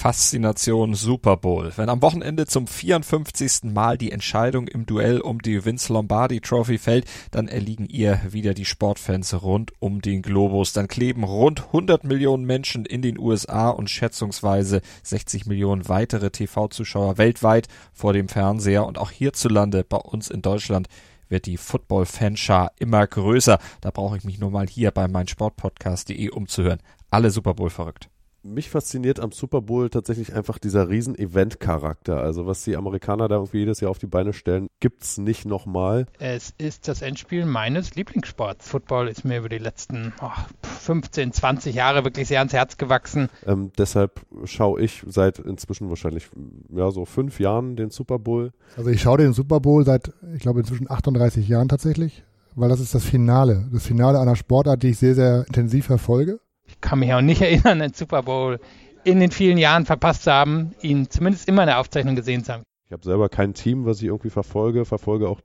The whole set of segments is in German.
Faszination Super Bowl. Wenn am Wochenende zum 54. Mal die Entscheidung im Duell um die Vince Lombardi Trophy fällt, dann erliegen ihr wieder die Sportfans rund um den Globus. Dann kleben rund 100 Millionen Menschen in den USA und schätzungsweise 60 Millionen weitere TV-Zuschauer weltweit vor dem Fernseher und auch hierzulande bei uns in Deutschland wird die Football-Fanschar immer größer. Da brauche ich mich nur mal hier bei meinsportpodcast.de umzuhören. Alle Super Bowl verrückt mich fasziniert am Super Bowl tatsächlich einfach dieser riesen Event-Charakter. Also was die Amerikaner da irgendwie jedes Jahr auf die Beine stellen, gibt's nicht nochmal. Es ist das Endspiel meines Lieblingssports. Football ist mir über die letzten oh, 15, 20 Jahre wirklich sehr ans Herz gewachsen. Ähm, deshalb schaue ich seit inzwischen wahrscheinlich ja so fünf Jahren den Super Bowl. Also ich schaue den Super Bowl seit, ich glaube inzwischen 38 Jahren tatsächlich, weil das ist das Finale. Das Finale einer Sportart, die ich sehr, sehr intensiv verfolge kann mich auch nicht erinnern, den Super Bowl in den vielen Jahren verpasst zu haben, ihn zumindest immer in der Aufzeichnung gesehen zu haben. Ich habe selber kein Team, was ich irgendwie verfolge, verfolge auch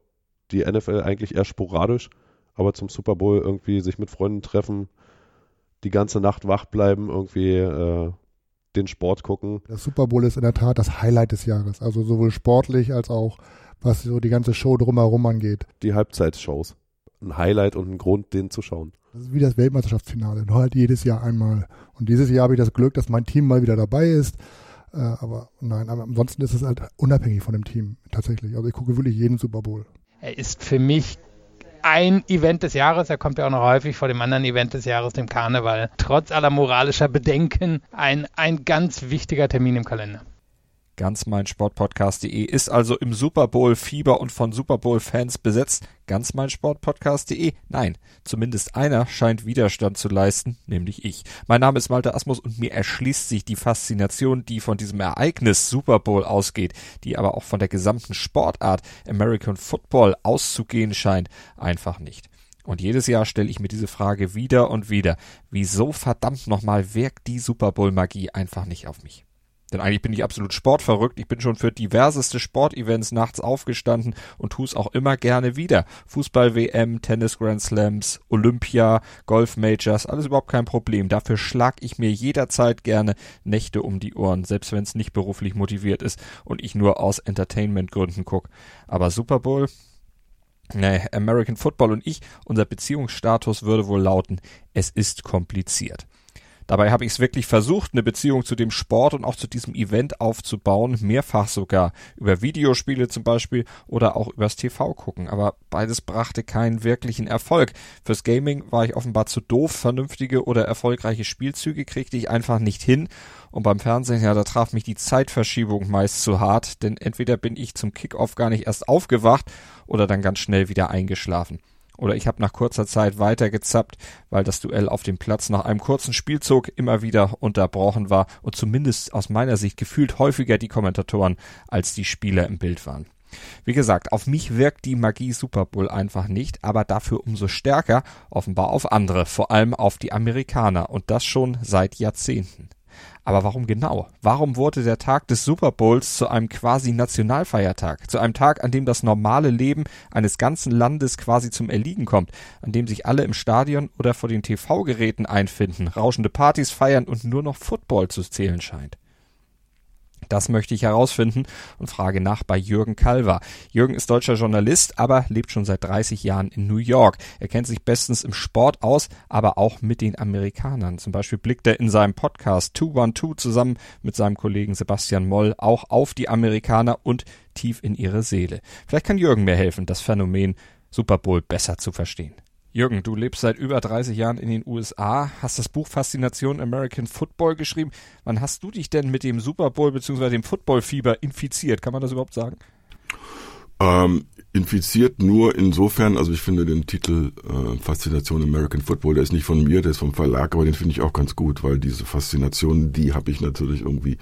die NFL eigentlich eher sporadisch, aber zum Super Bowl irgendwie sich mit Freunden treffen, die ganze Nacht wach bleiben, irgendwie äh, den Sport gucken. Das Super Bowl ist in der Tat das Highlight des Jahres, also sowohl sportlich als auch was so die ganze Show drumherum angeht. Die Halbzeitshows. Ein Highlight und ein Grund, den zu schauen. Das ist wie das Weltmeisterschaftsfinale, nur halt jedes Jahr einmal. Und dieses Jahr habe ich das Glück, dass mein Team mal wieder dabei ist. Äh, aber nein, aber ansonsten ist es halt unabhängig von dem Team tatsächlich. Also ich gucke wirklich jeden Super Bowl. Er ist für mich ein Event des Jahres. Er kommt ja auch noch häufig vor dem anderen Event des Jahres, dem Karneval. Trotz aller moralischer Bedenken ein, ein ganz wichtiger Termin im Kalender ganz mein Sportpodcast.de ist also im Super Bowl Fieber und von Super Bowl Fans besetzt. Ganz mein Sportpodcast.de? Nein, zumindest einer scheint Widerstand zu leisten, nämlich ich. Mein Name ist Malte Asmus und mir erschließt sich die Faszination, die von diesem Ereignis Super Bowl ausgeht, die aber auch von der gesamten Sportart American Football auszugehen scheint, einfach nicht. Und jedes Jahr stelle ich mir diese Frage wieder und wieder. Wieso verdammt nochmal wirkt die Super Bowl Magie einfach nicht auf mich? Denn eigentlich bin ich absolut sportverrückt. Ich bin schon für diverseste Sportevents nachts aufgestanden und tue es auch immer gerne wieder. Fußball-WM, Tennis-Grand Slams, Olympia, Golf-Majors, alles überhaupt kein Problem. Dafür schlag ich mir jederzeit gerne Nächte um die Ohren, selbst wenn es nicht beruflich motiviert ist und ich nur aus Entertainment-Gründen gucke. Aber Super Bowl, Nee, American Football und ich, unser Beziehungsstatus würde wohl lauten, es ist kompliziert. Dabei habe ich es wirklich versucht, eine Beziehung zu dem Sport und auch zu diesem Event aufzubauen, mehrfach sogar, über Videospiele zum Beispiel oder auch übers TV gucken, aber beides brachte keinen wirklichen Erfolg. Fürs Gaming war ich offenbar zu doof, vernünftige oder erfolgreiche Spielzüge kriegte ich einfach nicht hin und beim Fernsehen, ja, da traf mich die Zeitverschiebung meist zu hart, denn entweder bin ich zum Kickoff gar nicht erst aufgewacht oder dann ganz schnell wieder eingeschlafen. Oder ich habe nach kurzer Zeit weitergezappt, weil das Duell auf dem Platz nach einem kurzen Spielzug immer wieder unterbrochen war und zumindest aus meiner Sicht gefühlt häufiger die Kommentatoren als die Spieler im Bild waren. Wie gesagt, auf mich wirkt die Magie Super Bowl einfach nicht, aber dafür umso stärker offenbar auf andere, vor allem auf die Amerikaner und das schon seit Jahrzehnten. Aber warum genau? Warum wurde der Tag des Super Bowls zu einem quasi Nationalfeiertag? Zu einem Tag, an dem das normale Leben eines ganzen Landes quasi zum Erliegen kommt, an dem sich alle im Stadion oder vor den TV-Geräten einfinden, rauschende Partys feiern und nur noch Football zu zählen scheint. Das möchte ich herausfinden und frage nach bei Jürgen Kalver. Jürgen ist deutscher Journalist, aber lebt schon seit 30 Jahren in New York. Er kennt sich bestens im Sport aus, aber auch mit den Amerikanern. Zum Beispiel blickt er in seinem Podcast 212 zusammen mit seinem Kollegen Sebastian Moll auch auf die Amerikaner und tief in ihre Seele. Vielleicht kann Jürgen mir helfen, das Phänomen Super Bowl besser zu verstehen. Jürgen, du lebst seit über 30 Jahren in den USA, hast das Buch Faszination American Football geschrieben. Wann hast du dich denn mit dem Super Bowl bzw. dem Footballfieber infiziert? Kann man das überhaupt sagen? Ähm, infiziert nur insofern, also ich finde den Titel äh, Faszination American Football, der ist nicht von mir, der ist vom Verlag, aber den finde ich auch ganz gut, weil diese Faszination, die habe ich natürlich irgendwie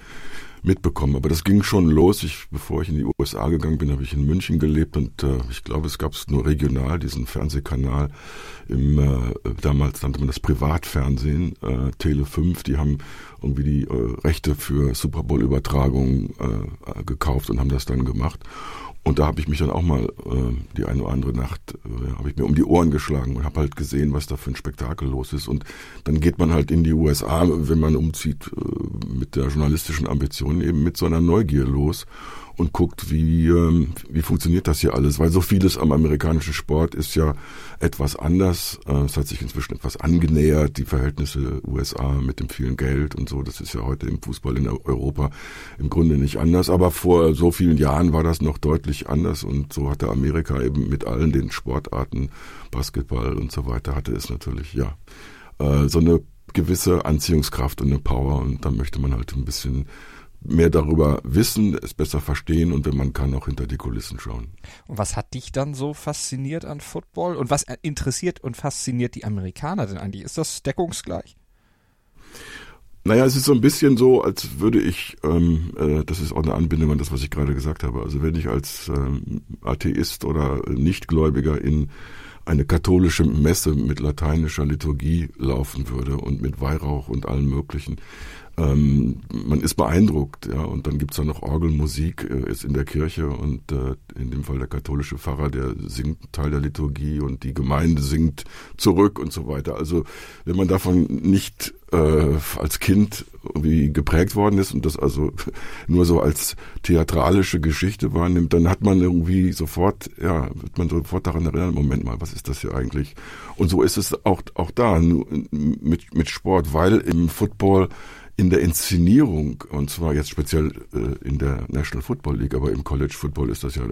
mitbekommen. Aber das ging schon los. Ich, bevor ich in die USA gegangen bin, habe ich in München gelebt und äh, ich glaube, es gab es nur regional, diesen Fernsehkanal im äh, damals nannte man das Privatfernsehen, äh, Tele 5, die haben irgendwie die äh, Rechte für Super Bowl Übertragungen äh, gekauft und haben das dann gemacht. Und da habe ich mich dann auch mal äh, die eine oder andere Nacht äh, habe ich mir um die Ohren geschlagen und habe halt gesehen, was da für ein Spektakel los ist. Und dann geht man halt in die USA, wenn man umzieht, äh, mit der journalistischen Ambition eben mit so einer Neugier los und guckt, wie, ähm, wie funktioniert das hier alles. Weil so vieles am amerikanischen Sport ist ja etwas anders. Äh, es hat sich inzwischen etwas angenähert, die Verhältnisse USA mit dem vielen Geld und so. Das ist ja heute im Fußball in Europa im Grunde nicht anders. Aber vor so vielen Jahren war das noch deutlich anders und so hatte Amerika eben mit allen den Sportarten, Basketball und so weiter, hatte es natürlich, ja, äh, so eine gewisse Anziehungskraft und eine Power und da möchte man halt ein bisschen mehr darüber wissen, es besser verstehen und wenn man kann, auch hinter die Kulissen schauen. Und was hat dich dann so fasziniert an Football und was interessiert und fasziniert die Amerikaner denn eigentlich? Ist das deckungsgleich? Naja, es ist so ein bisschen so, als würde ich, ähm, äh, das ist auch eine Anbindung an das, was ich gerade gesagt habe. Also wenn ich als ähm, Atheist oder Nichtgläubiger in eine katholische Messe mit lateinischer Liturgie laufen würde und mit Weihrauch und allem Möglichen, ähm, man ist beeindruckt, ja, und dann gibt's da noch Orgelmusik, äh, ist in der Kirche und äh, in dem Fall der katholische Pfarrer, der singt Teil der Liturgie und die Gemeinde singt zurück und so weiter. Also wenn man davon nicht äh, als Kind irgendwie geprägt worden ist und das also nur so als theatralische Geschichte wahrnimmt, dann hat man irgendwie sofort, ja, wird man sofort daran erinnern, Moment mal, was ist das hier eigentlich? Und so ist es auch, auch da, mit, mit Sport, weil im Football in der Inszenierung, und zwar jetzt speziell äh, in der National Football League, aber im College Football ist das ja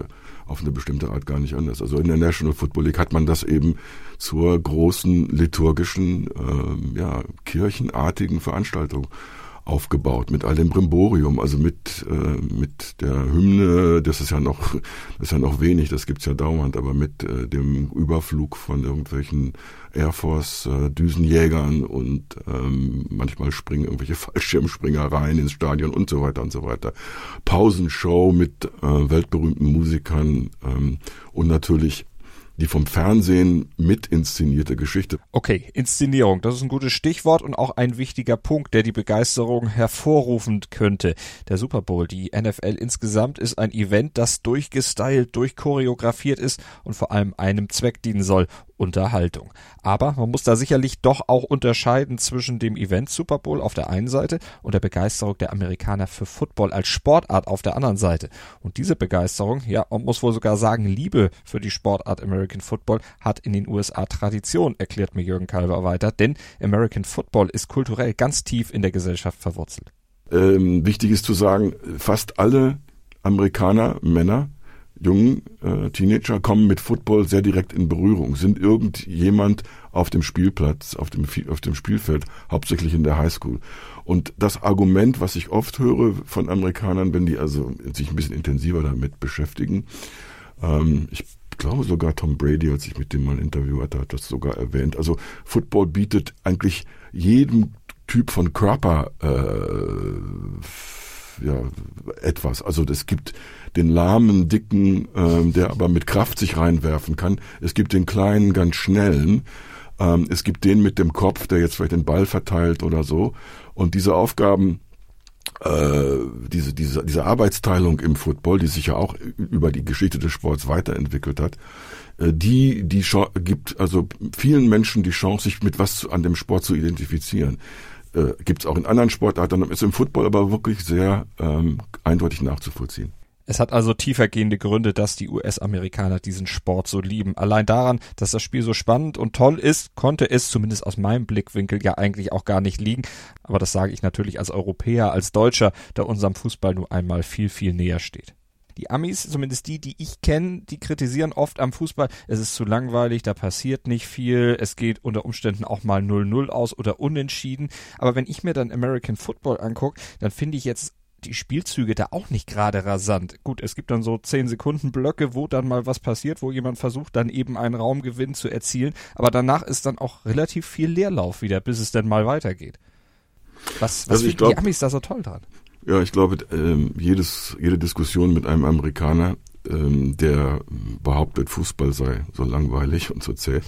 auf eine bestimmte Art gar nicht anders. Also in der National Football League hat man das eben zur großen liturgischen, äh, ja, kirchenartigen Veranstaltung aufgebaut mit all dem Brimborium, also mit äh, mit der Hymne, das ist ja noch das ist ja noch wenig, das gibt's ja dauernd, aber mit äh, dem Überflug von irgendwelchen Air Force äh, Düsenjägern und ähm, manchmal springen irgendwelche Fallschirmspringer rein ins Stadion und so weiter und so weiter. Pausenshow mit äh, weltberühmten Musikern ähm, und natürlich die vom Fernsehen mit inszenierte Geschichte. Okay, Inszenierung, das ist ein gutes Stichwort und auch ein wichtiger Punkt, der die Begeisterung hervorrufen könnte. Der Super Bowl, die NFL insgesamt ist ein Event, das durchgestylt, durchchoreografiert ist und vor allem einem Zweck dienen soll, Unterhaltung. Aber man muss da sicherlich doch auch unterscheiden zwischen dem Event Super Bowl auf der einen Seite und der Begeisterung der Amerikaner für Football als Sportart auf der anderen Seite. Und diese Begeisterung, ja, man muss wohl sogar sagen, Liebe für die Sportart American Football hat in den USA Tradition, erklärt mir Jürgen Kalver weiter, denn American Football ist kulturell ganz tief in der Gesellschaft verwurzelt. Ähm, wichtig ist zu sagen, fast alle Amerikaner, Männer, jungen äh, Teenager kommen mit Football sehr direkt in Berührung, sind irgendjemand auf dem Spielplatz, auf dem, auf dem Spielfeld, hauptsächlich in der Highschool. Und das Argument, was ich oft höre von Amerikanern, wenn die also sich ein bisschen intensiver damit beschäftigen, ähm, ich glaube sogar Tom Brady, als ich mit dem mal ein Interview hatte, hat das sogar erwähnt. Also Football bietet eigentlich jedem Typ von Körper äh, ja, etwas. Also es gibt den lahmen, dicken, ähm, der aber mit Kraft sich reinwerfen kann. Es gibt den kleinen, ganz schnellen. Ähm, es gibt den mit dem Kopf, der jetzt vielleicht den Ball verteilt oder so. Und diese Aufgaben, äh, diese, diese, diese Arbeitsteilung im Football, die sich ja auch über die Geschichte des Sports weiterentwickelt hat, äh, die, die gibt also vielen Menschen die Chance, sich mit was an dem Sport zu identifizieren äh, gibt es auch in anderen Sportarten, ist im Football aber wirklich sehr ähm, eindeutig nachzuvollziehen. Es hat also tiefergehende Gründe, dass die US-Amerikaner diesen Sport so lieben. Allein daran, dass das Spiel so spannend und toll ist, konnte es zumindest aus meinem Blickwinkel ja eigentlich auch gar nicht liegen. Aber das sage ich natürlich als Europäer, als Deutscher, der unserem Fußball nun einmal viel, viel näher steht. Die Amis, zumindest die, die ich kenne, die kritisieren oft am Fußball, es ist zu langweilig, da passiert nicht viel, es geht unter Umständen auch mal 0-0 aus oder unentschieden. Aber wenn ich mir dann American Football angucke, dann finde ich jetzt die Spielzüge da auch nicht gerade rasant. Gut, es gibt dann so 10 Sekunden Blöcke, wo dann mal was passiert, wo jemand versucht, dann eben einen Raumgewinn zu erzielen. Aber danach ist dann auch relativ viel Leerlauf wieder, bis es dann mal weitergeht. Was, was Also finden die glaub- Amis da so toll dran? Ja, ich glaube, ähm, jedes, jede Diskussion mit einem Amerikaner, ähm, der behauptet, Fußball sei so langweilig und so zäh,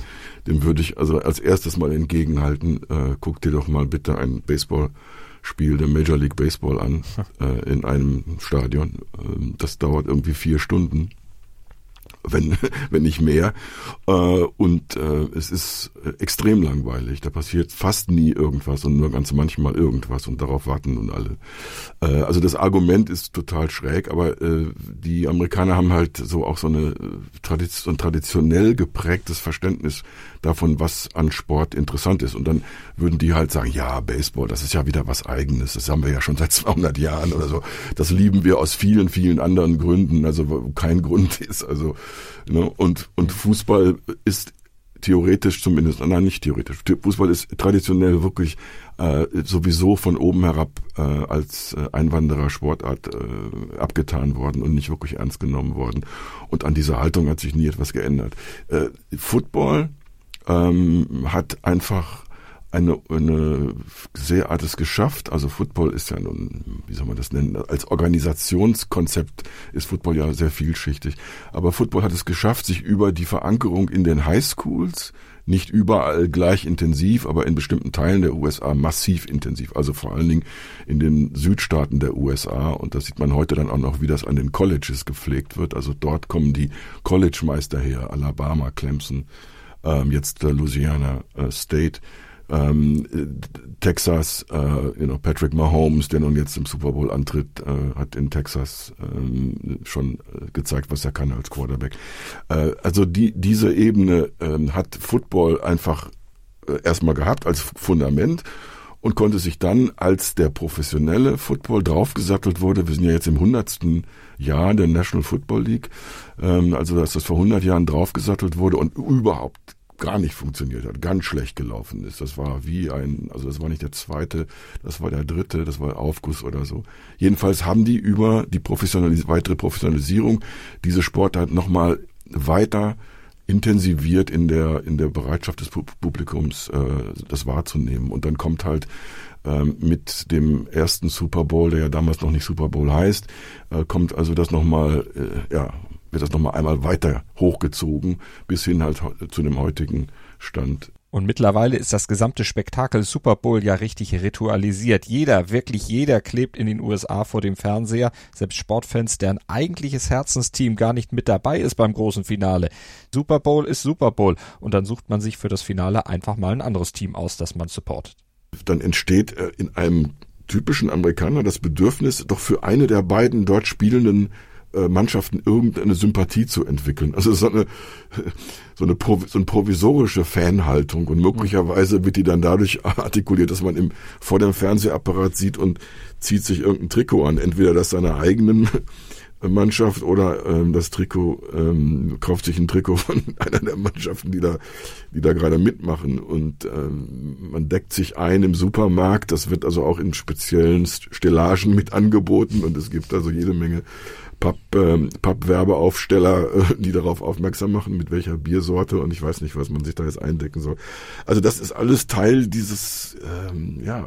dem würde ich also als erstes mal entgegenhalten, äh, guck dir doch mal bitte ein Baseballspiel der Major League Baseball an, äh, in einem Stadion. Ähm, das dauert irgendwie vier Stunden. Wenn, wenn nicht mehr. Äh, und äh, es ist äh, extrem langweilig. Da passiert fast nie irgendwas und nur ganz manchmal irgendwas und darauf warten nun alle. Also das Argument ist total schräg, aber die Amerikaner haben halt so auch so eine so ein traditionell geprägtes Verständnis davon, was an Sport interessant ist. Und dann würden die halt sagen, ja, Baseball, das ist ja wieder was Eigenes. Das haben wir ja schon seit 200 Jahren oder so. Das lieben wir aus vielen, vielen anderen Gründen, also kein Grund ist. Also ne? und und Fußball ist theoretisch zumindest, nein, nicht theoretisch. Fußball ist traditionell wirklich äh, sowieso von oben herab äh, als äh, Einwanderersportart äh, abgetan worden und nicht wirklich ernst genommen worden. Und an dieser Haltung hat sich nie etwas geändert. Äh, Football ähm, hat einfach eine, eine sehr Art es geschafft. Also Football ist ja nun, wie soll man das nennen, als Organisationskonzept ist Football ja sehr vielschichtig. Aber Football hat es geschafft, sich über die Verankerung in den Highschools, nicht überall gleich intensiv, aber in bestimmten Teilen der USA massiv intensiv. Also vor allen Dingen in den Südstaaten der USA. Und das sieht man heute dann auch noch, wie das an den Colleges gepflegt wird. Also dort kommen die College-Meister her, Alabama, Clemson, ähm, jetzt äh, Louisiana äh, State, ähm, äh, Texas, äh, you know, Patrick Mahomes, der nun jetzt im Super Bowl antritt, äh, hat in Texas ähm, schon äh, gezeigt, was er kann als Quarterback. Äh, also die diese Ebene ähm, hat Football einfach äh, erstmal gehabt als Fundament und konnte sich dann, als der professionelle Football draufgesattelt wurde, wir sind ja jetzt im hundertsten Jahr der National Football League, ähm, also dass das vor 100 Jahren draufgesattelt wurde und überhaupt gar nicht funktioniert hat, ganz schlecht gelaufen ist. Das war wie ein, also das war nicht der zweite, das war der dritte, das war Aufguss oder so. Jedenfalls haben die über die Professionalis weitere Professionalisierung diese Sportart nochmal weiter intensiviert in der in der Bereitschaft des Pu- Publikums äh, das wahrzunehmen und dann kommt halt ähm, mit dem ersten Super Bowl, der ja damals noch nicht Super Bowl heißt, äh, kommt also das nochmal, äh, ja, wird das nochmal einmal weiter hochgezogen bis hin halt zu dem heutigen Stand. Und mittlerweile ist das gesamte Spektakel Super Bowl ja richtig ritualisiert. Jeder, wirklich jeder klebt in den USA vor dem Fernseher, selbst Sportfans, deren eigentliches Herzensteam gar nicht mit dabei ist beim großen Finale. Super Bowl ist Super Bowl und dann sucht man sich für das Finale einfach mal ein anderes Team aus, das man supportet. Dann entsteht äh, in einem typischen Amerikaner das Bedürfnis, doch für eine der beiden dort spielenden Mannschaften irgendeine Sympathie zu entwickeln. Also so eine, so eine, so eine provisorische Fanhaltung und möglicherweise wird die dann dadurch artikuliert, dass man im, vor dem Fernsehapparat sieht und zieht sich irgendein Trikot an. Entweder das seiner eigenen Mannschaft oder ähm, das Trikot ähm, kauft sich ein Trikot von einer der Mannschaften, die da, die da gerade mitmachen und ähm, man deckt sich ein im Supermarkt. Das wird also auch in speziellen Stellagen mit angeboten und es gibt also jede Menge Papp, ähm, Pappwerbeaufsteller, äh, die darauf aufmerksam machen, mit welcher Biersorte und ich weiß nicht, was man sich da jetzt eindecken soll. Also das ist alles Teil dieses, ähm, ja,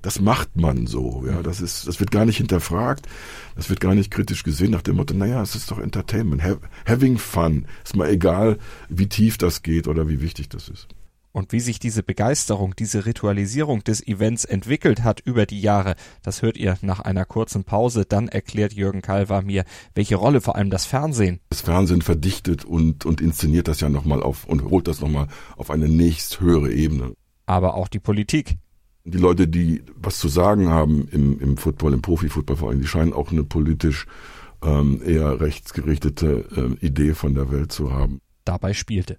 das macht man so, ja, das ist, das wird gar nicht hinterfragt, das wird gar nicht kritisch gesehen nach dem Motto, naja, es ist doch Entertainment, ha having fun, ist mal egal, wie tief das geht oder wie wichtig das ist. Und wie sich diese Begeisterung, diese Ritualisierung des Events entwickelt hat über die Jahre, das hört ihr nach einer kurzen Pause. Dann erklärt Jürgen Kalver mir, welche Rolle vor allem das Fernsehen Das Fernsehen verdichtet und, und inszeniert das ja nochmal auf und holt das nochmal auf eine nächst höhere Ebene. aber auch die Politik. Die Leute, die was zu sagen haben im, im Football, im Profifootball vor allem, die scheinen auch eine politisch ähm, eher rechtsgerichtete ähm, Idee von der Welt zu haben. dabei spielte.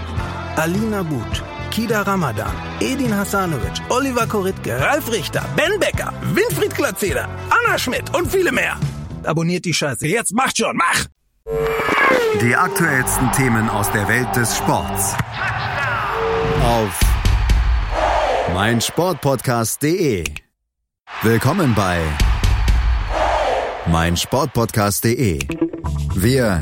Alina But, Kida Ramadan, Edin Hasanovic, Oliver Koritke, Ralf Richter, Ben Becker, Winfried Glatzeder, Anna Schmidt und viele mehr. Abonniert die Scheiße. Jetzt macht schon, mach! Die aktuellsten Themen aus der Welt des Sports. Auf meinsportpodcast.de. Willkommen bei meinsportpodcast.de. Wir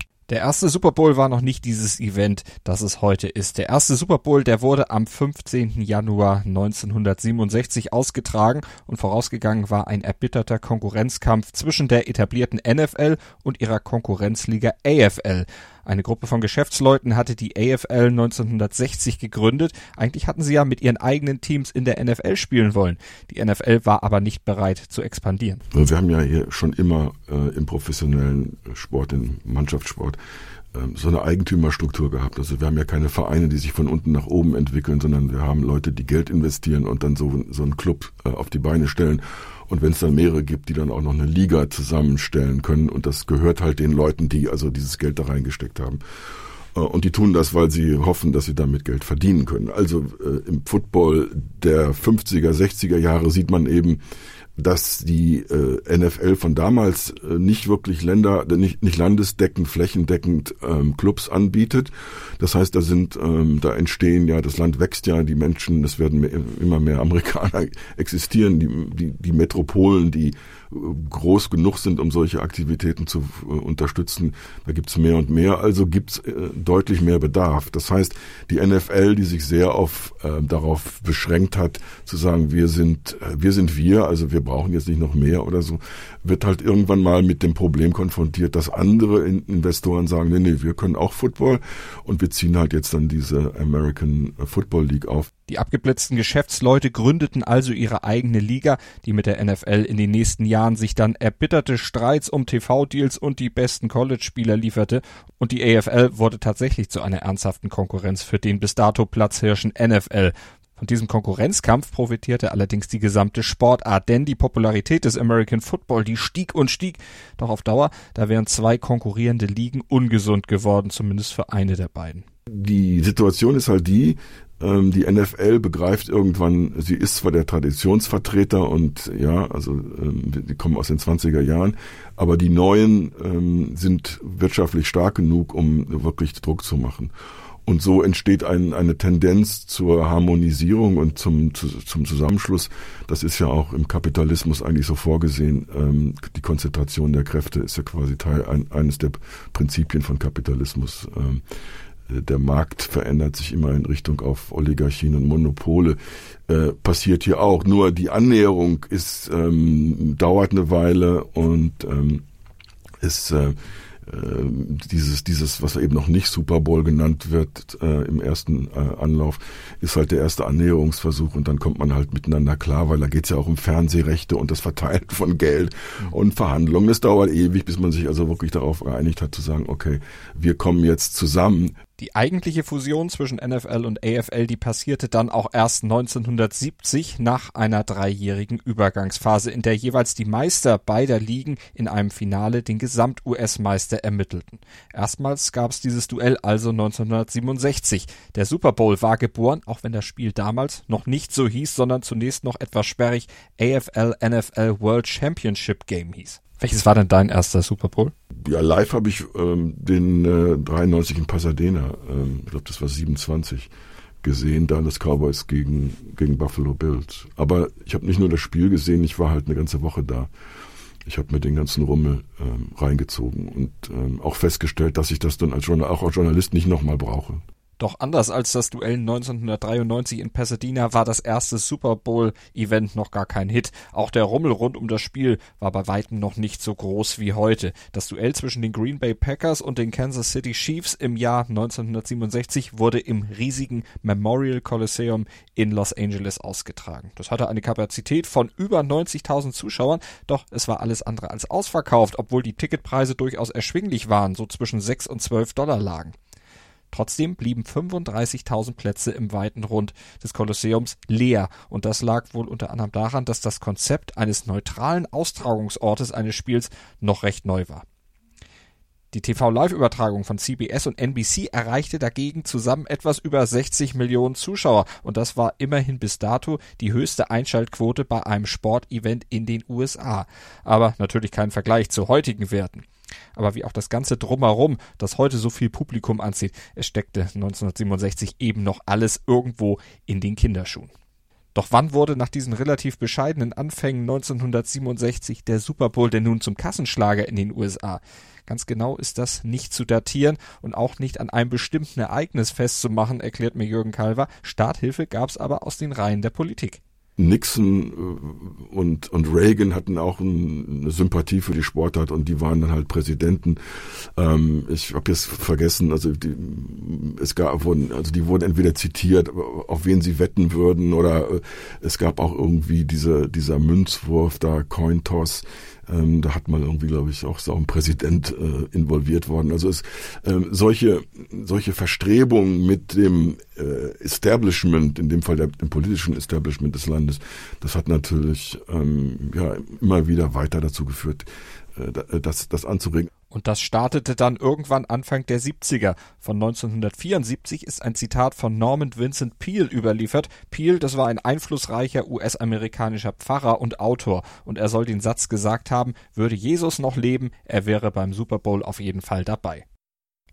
Der erste Super Bowl war noch nicht dieses Event, das es heute ist. Der erste Super Bowl, der wurde am 15. Januar 1967 ausgetragen und vorausgegangen war ein erbitterter Konkurrenzkampf zwischen der etablierten NFL und ihrer Konkurrenzliga AFL. Eine Gruppe von Geschäftsleuten hatte die AFL 1960 gegründet. Eigentlich hatten sie ja mit ihren eigenen Teams in der NFL spielen wollen. Die NFL war aber nicht bereit zu expandieren. Wir haben ja hier schon immer äh, im professionellen Sport, im Mannschaftssport, äh, so eine Eigentümerstruktur gehabt. Also wir haben ja keine Vereine, die sich von unten nach oben entwickeln, sondern wir haben Leute, die Geld investieren und dann so, so einen Club äh, auf die Beine stellen. Und wenn es dann mehrere gibt, die dann auch noch eine Liga zusammenstellen können, und das gehört halt den Leuten, die also dieses Geld da reingesteckt haben. Äh, und die tun das, weil sie hoffen, dass sie damit Geld verdienen können. Also äh, im Football der 50er, 60er Jahre sieht man eben, dass die äh, NFL von damals äh, nicht wirklich Länder, nicht, nicht landesdeckend, flächendeckend ähm, Clubs anbietet. Das heißt, da sind, ähm, da entstehen ja, das Land wächst ja, die Menschen, es werden mehr, immer mehr Amerikaner existieren, die, die, die Metropolen, die groß genug sind, um solche Aktivitäten zu äh, unterstützen. Da gibt's mehr und mehr, also gibt's äh, deutlich mehr Bedarf. Das heißt, die NFL, die sich sehr auf äh, darauf beschränkt hat, zu sagen, wir sind, äh, wir sind wir, also wir brauchen jetzt nicht noch mehr oder so, wird halt irgendwann mal mit dem Problem konfrontiert, dass andere Investoren sagen, nee, nee, wir können auch Football und wir ziehen halt jetzt dann diese American Football League auf. Die abgeblitzten Geschäftsleute gründeten also ihre eigene Liga, die mit der NFL in den nächsten Jahren sich dann erbitterte Streits um TV-Deals und die besten College-Spieler lieferte und die AFL wurde tatsächlich zu einer ernsthaften Konkurrenz für den bis dato Platzhirschen NFL. Von diesem Konkurrenzkampf profitierte allerdings die gesamte Sportart, denn die Popularität des American Football, die stieg und stieg. Doch auf Dauer, da wären zwei konkurrierende Ligen ungesund geworden, zumindest für eine der beiden. Die Situation ist halt die, die NFL begreift irgendwann, sie ist zwar der Traditionsvertreter und ja, also ähm, die kommen aus den 20er Jahren, aber die Neuen ähm, sind wirtschaftlich stark genug, um wirklich Druck zu machen. Und so entsteht ein, eine Tendenz zur Harmonisierung und zum, zu, zum Zusammenschluss. Das ist ja auch im Kapitalismus eigentlich so vorgesehen. Ähm, die Konzentration der Kräfte ist ja quasi Teil ein, eines der Prinzipien von Kapitalismus. Ähm, der Markt verändert sich immer in Richtung auf Oligarchien und Monopole. Äh, passiert hier auch. Nur die Annäherung ist ähm, dauert eine Weile und ähm, ist äh, ähm, dieses, dieses, was eben noch nicht Super Bowl genannt wird äh, im ersten äh, Anlauf, ist halt der erste Annäherungsversuch und dann kommt man halt miteinander klar, weil da geht's ja auch um Fernsehrechte und das Verteilen von Geld und Verhandlungen. Das dauert ewig, bis man sich also wirklich darauf geeinigt hat zu sagen, okay, wir kommen jetzt zusammen, die eigentliche Fusion zwischen NFL und AFL, die passierte dann auch erst 1970 nach einer dreijährigen Übergangsphase, in der jeweils die Meister beider Ligen in einem Finale den Gesamt-US-Meister ermittelten. Erstmals gab es dieses Duell also 1967. Der Super Bowl war geboren, auch wenn das Spiel damals noch nicht so hieß, sondern zunächst noch etwas sperrig AFL NFL World Championship Game hieß. Welches war denn dein erster Super Bowl? Ja, live habe ich ähm, den äh, 93 in Pasadena, ähm, ich glaube, das war 27, gesehen, Dallas Cowboys gegen, gegen Buffalo Bills. Aber ich habe nicht nur das Spiel gesehen, ich war halt eine ganze Woche da. Ich habe mir den ganzen Rummel ähm, reingezogen und ähm, auch festgestellt, dass ich das dann als Journal auch als Journalist nicht nochmal brauche. Doch anders als das Duell 1993 in Pasadena war das erste Super Bowl-Event noch gar kein Hit. Auch der Rummel rund um das Spiel war bei weitem noch nicht so groß wie heute. Das Duell zwischen den Green Bay Packers und den Kansas City Chiefs im Jahr 1967 wurde im riesigen Memorial Coliseum in Los Angeles ausgetragen. Das hatte eine Kapazität von über 90.000 Zuschauern, doch es war alles andere als ausverkauft, obwohl die Ticketpreise durchaus erschwinglich waren, so zwischen 6 und 12 Dollar lagen. Trotzdem blieben 35.000 Plätze im weiten Rund des Kolosseums leer und das lag wohl unter anderem daran, dass das Konzept eines neutralen Austragungsortes eines Spiels noch recht neu war. Die TV-Live-Übertragung von CBS und NBC erreichte dagegen zusammen etwas über 60 Millionen Zuschauer und das war immerhin bis dato die höchste Einschaltquote bei einem Sportevent in den USA. Aber natürlich kein Vergleich zu heutigen Werten. Aber wie auch das ganze Drumherum, das heute so viel Publikum anzieht, es steckte 1967 eben noch alles irgendwo in den Kinderschuhen. Doch wann wurde nach diesen relativ bescheidenen Anfängen 1967 der Super Bowl denn nun zum Kassenschlager in den USA? Ganz genau ist das nicht zu datieren und auch nicht an einem bestimmten Ereignis festzumachen, erklärt mir Jürgen Kalver. Starthilfe gab es aber aus den Reihen der Politik. Nixon äh, und, und Reagan hatten auch eine Sympathie für die Sportart und die waren dann halt Präsidenten. Ähm, ich habe jetzt vergessen, also die, es gab wurden, also die wurden entweder zitiert, auf wen sie wetten würden, oder äh, es gab auch irgendwie diese, dieser Münzwurf da, Coin Toss. Ähm, da hat man irgendwie, glaube ich, auch so ein Präsident äh, involviert worden. Also es, ähm, solche, solche Verstrebungen mit dem äh, Establishment, in dem Fall der, dem politischen Establishment des Landes, das hat natürlich ähm, ja, immer wieder weiter dazu geführt, äh, das, das anzuregen. Und das startete dann irgendwann Anfang der 70er. Von 1974 ist ein Zitat von Norman Vincent Peale überliefert. Peale, das war ein einflussreicher US-amerikanischer Pfarrer und Autor. Und er soll den Satz gesagt haben, würde Jesus noch leben, er wäre beim Super Bowl auf jeden Fall dabei.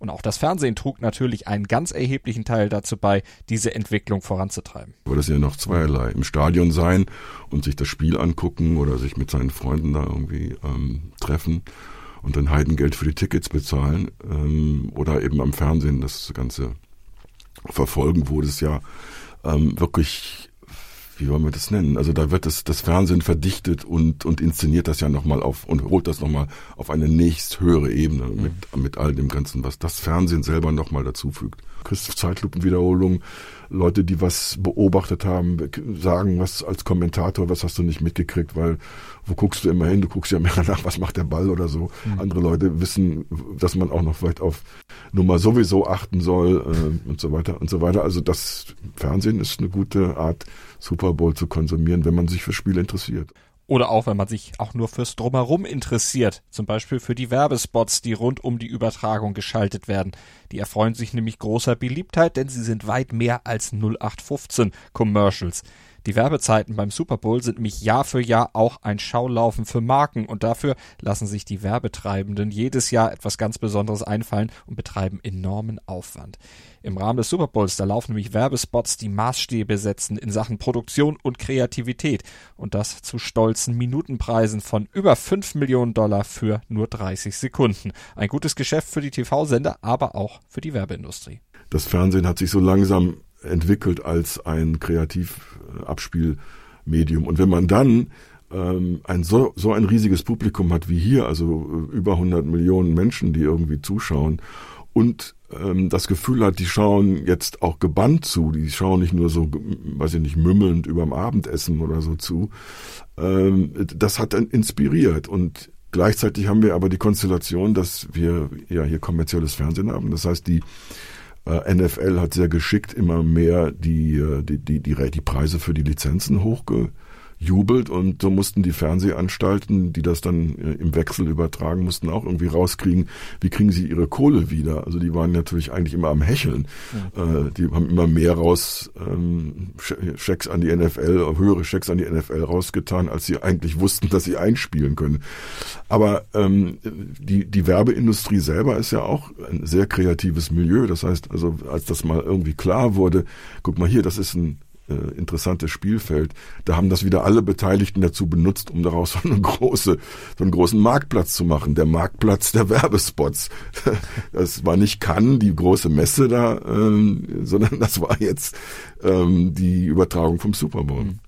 Und auch das Fernsehen trug natürlich einen ganz erheblichen Teil dazu bei, diese Entwicklung voranzutreiben. Aber das ist ja noch zweierlei. Im Stadion sein und sich das Spiel angucken oder sich mit seinen Freunden da irgendwie ähm, treffen und dann Heidengeld für die Tickets bezahlen ähm, oder eben am Fernsehen das Ganze verfolgen, wo das ja ähm, wirklich, wie wollen wir das nennen? Also da wird das, das Fernsehen verdichtet und, und inszeniert das ja nochmal auf und holt das nochmal auf eine nächst höhere Ebene mhm. mit, mit all dem Ganzen, was das Fernsehen selber nochmal dazufügt. Christoph Zeitlupenwiederholung, Leute, die was beobachtet haben, sagen was als Kommentator, was hast du nicht mitgekriegt, weil wo guckst du immer hin? Du guckst ja mehr nach, was macht der Ball oder so. Mhm. Andere Leute wissen, dass man auch noch vielleicht auf Nummer sowieso achten soll äh, und so weiter und so weiter. Also das Fernsehen ist eine gute Art, Super Bowl zu konsumieren, wenn man sich für Spiele interessiert. Oder auch, wenn man sich auch nur fürs Drumherum interessiert. Zum Beispiel für die Werbespots, die rund um die Übertragung geschaltet werden. Die erfreuen sich nämlich großer Beliebtheit, denn sie sind weit mehr als 0815 Commercials. Die Werbezeiten beim Super Bowl sind mich Jahr für Jahr auch ein Schaulaufen für Marken und dafür lassen sich die Werbetreibenden jedes Jahr etwas ganz Besonderes einfallen und betreiben enormen Aufwand. Im Rahmen des Super Bowls, da laufen nämlich Werbespots, die Maßstäbe setzen in Sachen Produktion und Kreativität und das zu stolzen Minutenpreisen von über 5 Millionen Dollar für nur 30 Sekunden. Ein gutes Geschäft für die TV-Sender, aber auch für die Werbeindustrie. Das Fernsehen hat sich so langsam entwickelt als ein Kreativabspielmedium. Und wenn man dann ähm, ein so, so ein riesiges Publikum hat wie hier, also äh, über 100 Millionen Menschen, die irgendwie zuschauen und ähm, das Gefühl hat, die schauen jetzt auch gebannt zu, die schauen nicht nur so, weiß ich nicht, mümmelnd überm Abendessen oder so zu, ähm, das hat dann inspiriert und Gleichzeitig haben wir aber die Konstellation, dass wir ja hier kommerzielles Fernsehen haben. Das heißt, die NFL hat sehr geschickt immer mehr die, äh, die, die, die, die Preise für die Lizenzen hochge, jubelt und so mussten die Fernsehanstalten, die das dann äh, im Wechsel übertragen mussten, auch irgendwie rauskriegen, wie kriegen sie ihre Kohle wieder. Also die waren natürlich eigentlich immer am Hecheln. Mhm. Äh, die haben immer mehr raus ähm, Schecks an die NFL, höhere Schecks an die NFL rausgetan, als sie eigentlich wussten, dass sie einspielen können. Aber ähm, die, die Werbeindustrie selber ist ja auch ein sehr kreatives Milieu. Das heißt, also als das mal irgendwie klar wurde, guck mal hier, das ist ein äh, interessantes Spielfeld. Da haben das wieder alle Beteiligten dazu benutzt, um daraus so eine große, so einen großen Marktplatz zu machen. Der Marktplatz der Werbespots. Das war nicht Cannes, die große Messe da, ähm, sondern das war jetzt ähm, die Übertragung vom Super Bowl. Mhm.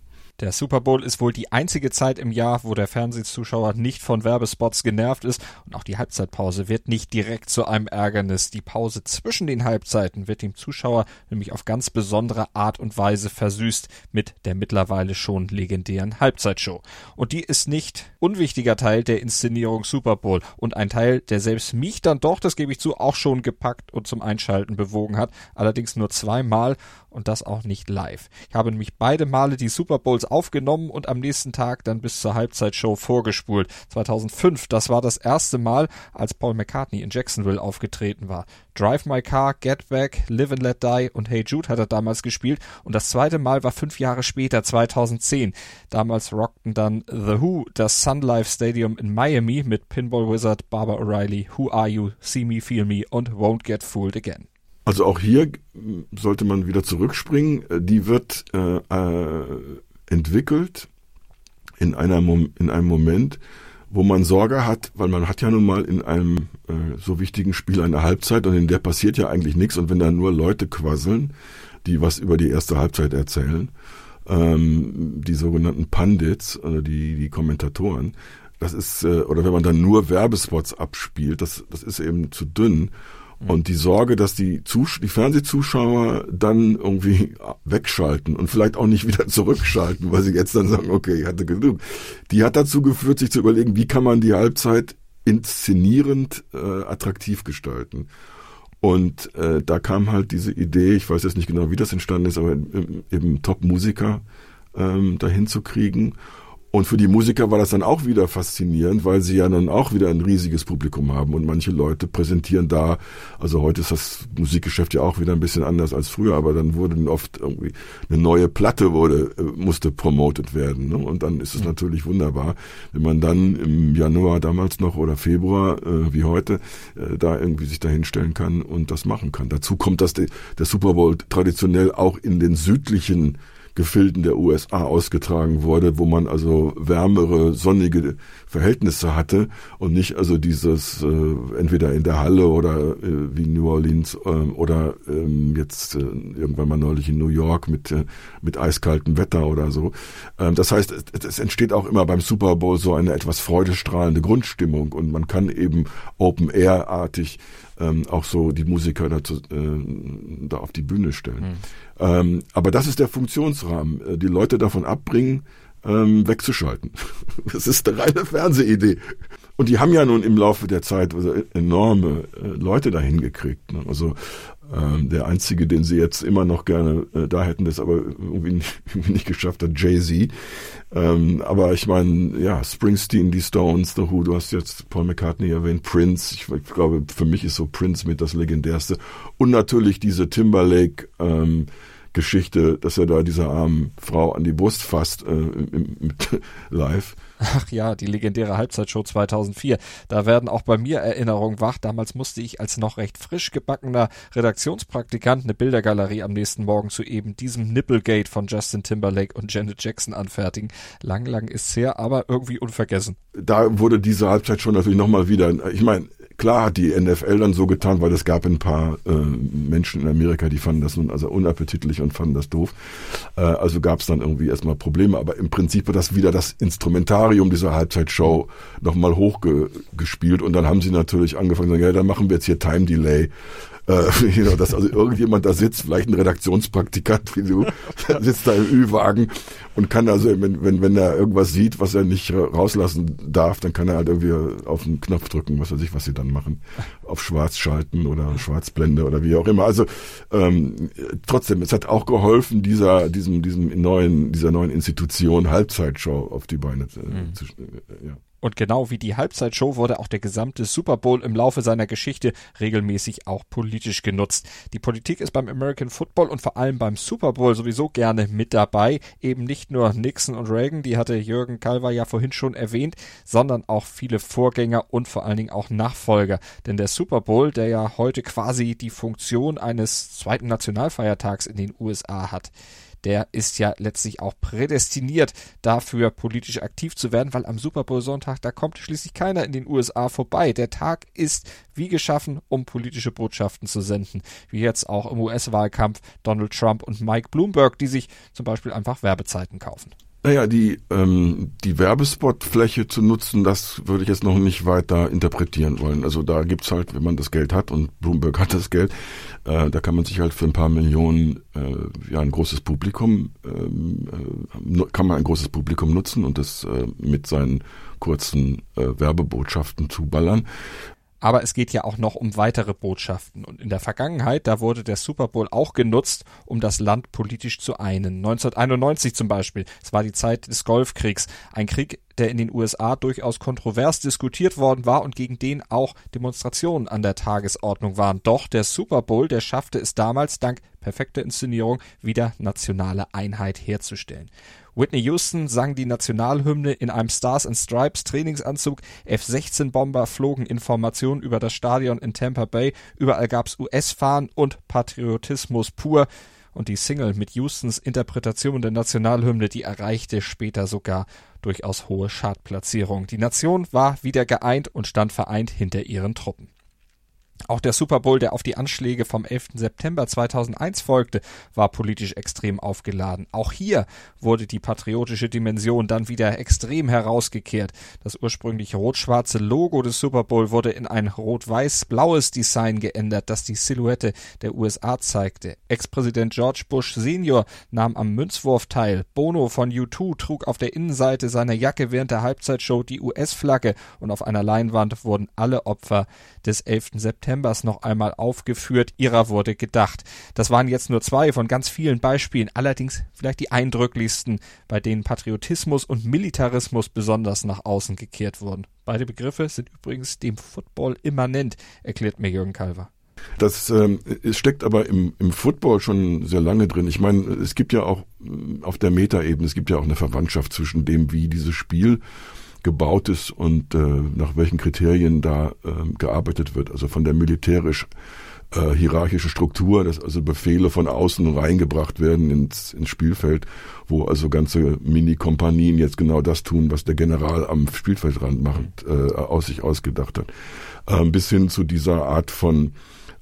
Der Super Bowl ist wohl die einzige Zeit im Jahr, wo der Fernsehzuschauer nicht von Werbespots genervt ist und auch die Halbzeitpause wird nicht direkt zu einem Ärgernis. Die Pause zwischen den Halbzeiten wird dem Zuschauer nämlich auf ganz besondere Art und Weise versüßt mit der mittlerweile schon legendären Halbzeitshow. Und die ist nicht unwichtiger Teil der Inszenierung Super Bowl und ein Teil, der selbst mich dann doch, das gebe ich zu, auch schon gepackt und zum Einschalten bewogen hat. Allerdings nur zweimal und das auch nicht live. Ich habe nämlich beide Male die Super Bowls aufgenommen und am nächsten Tag dann bis zur Halbzeitshow vorgespult. 2005, das war das erste Mal, als Paul McCartney in Jacksonville aufgetreten war. Drive My Car, Get Back, Live and Let Die und Hey Jude hat er damals gespielt und das zweite Mal war fünf Jahre später, 2010. Damals rockten dann The Who das Sun Life Stadium in Miami mit Pinball Wizard, Barbara O'Reilly, Who Are You, See Me, Feel Me und Won't Get Fooled Again. Also auch hier sollte man wieder zurückspringen. Die wird äh, äh, entwickelt in, einer in einem Moment, wo man Sorge hat, weil man hat ja nun mal in einem äh, so wichtigen Spiel eine Halbzeit und in der passiert ja eigentlich nichts und wenn da nur Leute quasseln, die was über die erste Halbzeit erzählen, ähm, die sogenannten Pandits, also die, die Kommentatoren, das ist, äh, oder wenn man dann nur Werbespots abspielt, das, das ist eben zu dünn und die Sorge, dass die, Zus die Fernsehzuschauer dann irgendwie wegschalten und vielleicht auch nicht wieder zurückschalten, weil sie jetzt dann sagen, okay, ich hatte genug, die hat dazu geführt, sich zu überlegen, wie kann man die Halbzeit inszenierend äh, attraktiv gestalten. Und äh, da kam halt diese Idee, ich weiß jetzt nicht genau, wie das entstanden ist, aber eben Top-Musiker ähm, dahin zu kriegen. Und für die Musiker war das dann auch wieder faszinierend, weil sie ja dann auch wieder ein riesiges Publikum haben und manche Leute präsentieren da, also heute ist das Musikgeschäft ja auch wieder ein bisschen anders als früher, aber dann wurde dann oft irgendwie eine neue Platte wurde, äh, musste promoted werden. Ne? Und dann ist es natürlich wunderbar, wenn man dann im Januar damals noch oder Februar, äh, wie heute, äh, da irgendwie sich da hinstellen kann und das machen kann. Dazu kommt, dass der, der Super Bowl traditionell auch in den südlichen Gefilden der USA ausgetragen wurde, wo man also wärmere, sonnige Verhältnisse hatte und nicht also dieses äh, entweder in der Halle oder äh, wie New Orleans äh, oder ähm, jetzt äh, irgendwann mal neulich in New York mit äh, mit eiskaltem Wetter oder so. Ähm, das heißt, es, es entsteht auch immer beim Super Bowl so eine etwas freudestrahlende Grundstimmung und man kann eben Open Air artig ähm, auch so die Musiker dazu, äh, da auf die Bühne stellen. Mhm. Ähm, aber das ist der Funktionsrahmen. Äh, die Leute davon abbringen, ähm, wegzuschalten. Das ist eine reine Fernsehidee. Und die haben ja nun im Laufe der Zeit also enorme äh, Leute dahin gekriegt. Ne? Also ähm, der einzige, den sie jetzt immer noch gerne äh, da hätten, das aber irgendwie nicht, irgendwie nicht geschafft hat, Jay-Z. Ähm, aber ich meine, ja, Springsteen, die Stones, The Who, du hast jetzt Paul McCartney erwähnt, Prince. Ich, ich glaube, für mich ist so Prince mit das legendärste. Und natürlich diese Timberlake, ähm, Geschichte, dass er da dieser armen Frau an die Brust fasst äh, im, im, live. Ach ja, die legendäre Halbzeitshow 2004. Da werden auch bei mir Erinnerungen wach. Damals musste ich als noch recht frisch gebackener Redaktionspraktikant eine Bildergalerie am nächsten Morgen zu eben diesem Nipplegate von Justin Timberlake und Janet Jackson anfertigen. Lang, lang ist's her, aber irgendwie unvergessen. Da wurde diese Halbzeit schon natürlich nochmal wieder, ich meine, Klar hat die NFL dann so getan, weil es gab ein paar äh, Menschen in Amerika, die fanden das nun also unappetitlich und fanden das doof. Äh, also gab es dann irgendwie erstmal Probleme. Aber im Prinzip wird das wieder das Instrumentarium dieser Halbzeitshow nochmal hochgespielt. Und dann haben sie natürlich angefangen sagen, ja, dann machen wir jetzt hier Time Delay Äh, dass also irgendjemand da sitzt, vielleicht ein Redaktionspraktikant wie du, sitzt da im Ü-Wagen und kann also, wenn, wenn, wenn er irgendwas sieht, was er nicht rauslassen darf, dann kann er halt irgendwie auf den Knopf drücken, was weiß ich, was sie dann machen. Auf Schwarz schalten oder Schwarzblende oder wie auch immer. Also ähm, trotzdem, es hat auch geholfen, dieser, diesem, diesem neuen, dieser neuen Institution Halbzeitshow auf die Beine äh, mhm. zu, äh, ja. Und genau wie die Halbzeitshow wurde auch der gesamte Super Bowl im Laufe seiner Geschichte regelmäßig auch politisch genutzt. Die Politik ist beim American Football und vor allem beim Super Bowl sowieso gerne mit dabei. Eben nicht nur Nixon und Reagan, die hatte Jürgen Kalver ja vorhin schon erwähnt, sondern auch viele Vorgänger und vor allen Dingen auch Nachfolger. Denn der Super Bowl, der ja heute quasi die Funktion eines zweiten Nationalfeiertags in den USA hat, der ist ja letztlich auch prädestiniert dafür, politisch aktiv zu werden, weil am Super Bowl Sonntag, da kommt schließlich keiner in den USA vorbei. Der Tag ist wie geschaffen, um politische Botschaften zu senden, wie jetzt auch im US-Wahlkampf Donald Trump und Mike Bloomberg, die sich zum Beispiel einfach Werbezeiten kaufen. Naja, die, ähm, die Werbespotfläche zu nutzen, das würde ich jetzt noch nicht weiter interpretieren wollen. Also da gibt's halt, wenn man das Geld hat und Bloomberg hat das Geld, äh, da kann man sich halt für ein paar Millionen äh, ja ein großes Publikum, ähm, äh, kann man ein großes Publikum nutzen und das äh, mit seinen kurzen äh, Werbebotschaften zuballern. Aber es geht ja auch noch um weitere Botschaften. Und in der Vergangenheit, da wurde der Super Bowl auch genutzt, um das Land politisch zu einen. 1991 zum Beispiel. Es war die Zeit des Golfkriegs. Ein Krieg, der in den USA durchaus kontrovers diskutiert worden war und gegen den auch Demonstrationen an der Tagesordnung waren. Doch der Super Bowl, der schaffte es damals dank perfekter Inszenierung wieder nationale Einheit herzustellen. Whitney Houston sang die Nationalhymne in einem Stars and Stripes Trainingsanzug. F-16-Bomber flogen Informationen über das Stadion in Tampa Bay. Überall gab's US-Fahnen und Patriotismus pur. Und die Single mit Houstons Interpretation der Nationalhymne, die erreichte später sogar durchaus hohe Chartplatzierung. Die Nation war wieder geeint und stand vereint hinter ihren Truppen. Auch der Super Bowl, der auf die Anschläge vom 11. September 2001 folgte, war politisch extrem aufgeladen. Auch hier wurde die patriotische Dimension dann wieder extrem herausgekehrt. Das ursprünglich rot-schwarze Logo des Super Bowl wurde in ein rot-weiß-blaues Design geändert, das die Silhouette der USA zeigte. Ex-Präsident George Bush Senior nahm am Münzwurf teil. Bono von U2 trug auf der Innenseite seiner Jacke während der Halbzeitshow die US-Flagge und auf einer Leinwand wurden alle Opfer des 11. Septembers noch einmal aufgeführt. Ihrer wurde gedacht. Das waren jetzt nur zwei von ganz vielen Beispielen, allerdings vielleicht die eindrücklichsten, bei denen Patriotismus und Militarismus besonders nach außen gekehrt wurden. Beide Begriffe sind übrigens dem Football immanent, erklärt mir Jürgen Kalver. Das ähm, steckt aber im, im Football schon sehr lange drin. Ich meine, es gibt ja auch mm, auf der Metaebene, es gibt ja auch eine Verwandtschaft zwischen dem, wie dieses Spiel gebaut ist und äh, nach welchen Kriterien da äh, gearbeitet wird. Also von der militärisch äh, hierarchische Struktur, dass also Befehle von außen reingebracht werden ins, ins Spielfeld, wo also ganze Mini-Kompanien jetzt genau das tun, was der General am Spielfeldrand macht, äh, aus sich ausgedacht hat. Ähm, bis hin zu dieser Art von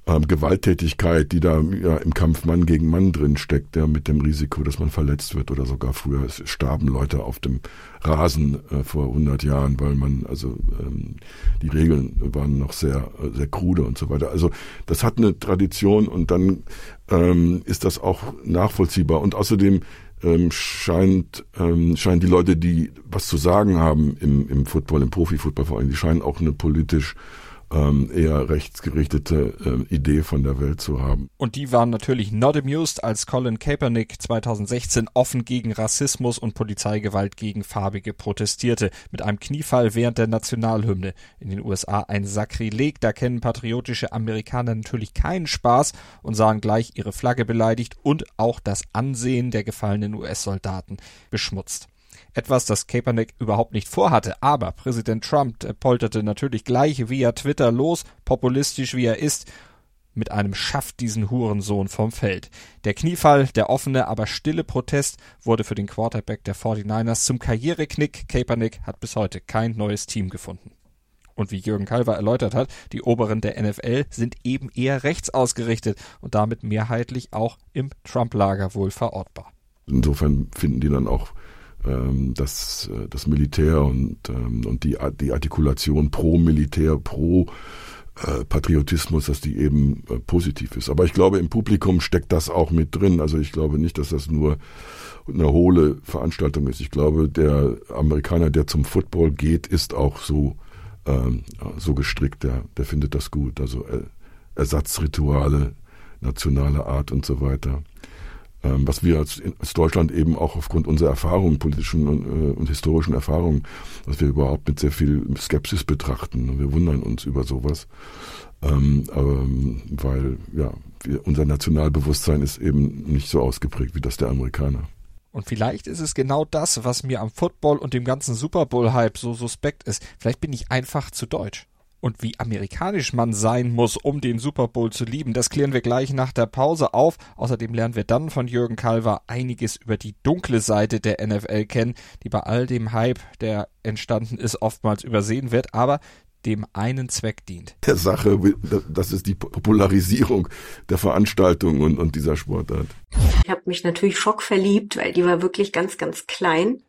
ähm, Gewalttätigkeit, die da ja, im Kampf Mann gegen Mann drin steckt, ja, mit dem Risiko, dass man verletzt wird oder sogar früher starben Leute auf dem Rasen äh, vor 100 Jahren, weil man also ähm, die Regeln waren noch sehr äh, sehr krude und so weiter. Also das hat eine Tradition und dann ähm, ist das auch nachvollziehbar und außerdem ähm, scheint ähm, scheinen die Leute, die was zu sagen haben im im Football, im Profifootball vor allem, die scheinen auch eine politisch ähm, eher rechtsgerichtete äh, Idee von der Welt zu haben. Und die waren natürlich not amused, als Colin Kaepernick 2016 offen gegen Rassismus und Polizeigewalt gegen Farbige protestierte, mit einem Kniefall während der Nationalhymne. In den USA ein Sakrileg, da kennen patriotische Amerikaner natürlich keinen Spaß und sahen gleich ihre Flagge beleidigt und auch das Ansehen der gefallenen US-Soldaten beschmutzt. Etwas, das Kaepernick überhaupt nicht vorhatte. Aber Präsident Trump polterte natürlich gleich via Twitter los, populistisch wie er ist, mit einem Schafft diesen Hurensohn vom Feld. Der Kniefall, der offene, aber stille Protest wurde für den Quarterback der 49ers zum Karriereknick. Kaepernick hat bis heute kein neues Team gefunden. Und wie Jürgen Kalver erläutert hat, die Oberen der NFL sind eben eher rechts ausgerichtet und damit mehrheitlich auch im Trump-Lager wohl verortbar. Insofern finden die dann auch ähm, das, äh, das Militär und, ähm, und die, die Artikulation pro Militär, pro äh, Patriotismus, dass die eben äh, positiv ist. Aber ich glaube, im Publikum steckt das auch mit drin. Also ich glaube nicht, dass das nur eine hohle Veranstaltung ist. Ich glaube, der Amerikaner, der zum Football geht, ist auch so ähm, so gestrickt. Der, der findet das gut. Also äh, Ersatzrituale nationaler Art und so weiter. Ähm, was wir als, als Deutschland eben auch aufgrund unserer Erfahrungen, politischen und, äh, und historischen Erfahrungen, was wir überhaupt mit sehr viel Skepsis betrachten. Wir wundern uns über sowas. Ähm, aber, weil ja, wir, unser Nationalbewusstsein ist eben nicht so ausgeprägt wie das der Amerikaner. Und vielleicht ist es genau das, was mir am Football und dem ganzen Super Bowl-Hype so suspekt ist. Vielleicht bin ich einfach zu deutsch. Und wie amerikanisch man sein muss, um den Super Bowl zu lieben, das klären wir gleich nach der Pause auf. Außerdem lernen wir dann von Jürgen Kalver einiges über die dunkle Seite der NFL kennen, die bei all dem Hype, der entstanden ist, oftmals übersehen wird. Aber dem einen Zweck dient. Der Sache, das ist die Popularisierung der Veranstaltung und, und dieser Sportart. Ich habe mich natürlich schockverliebt, weil die war wirklich ganz, ganz klein.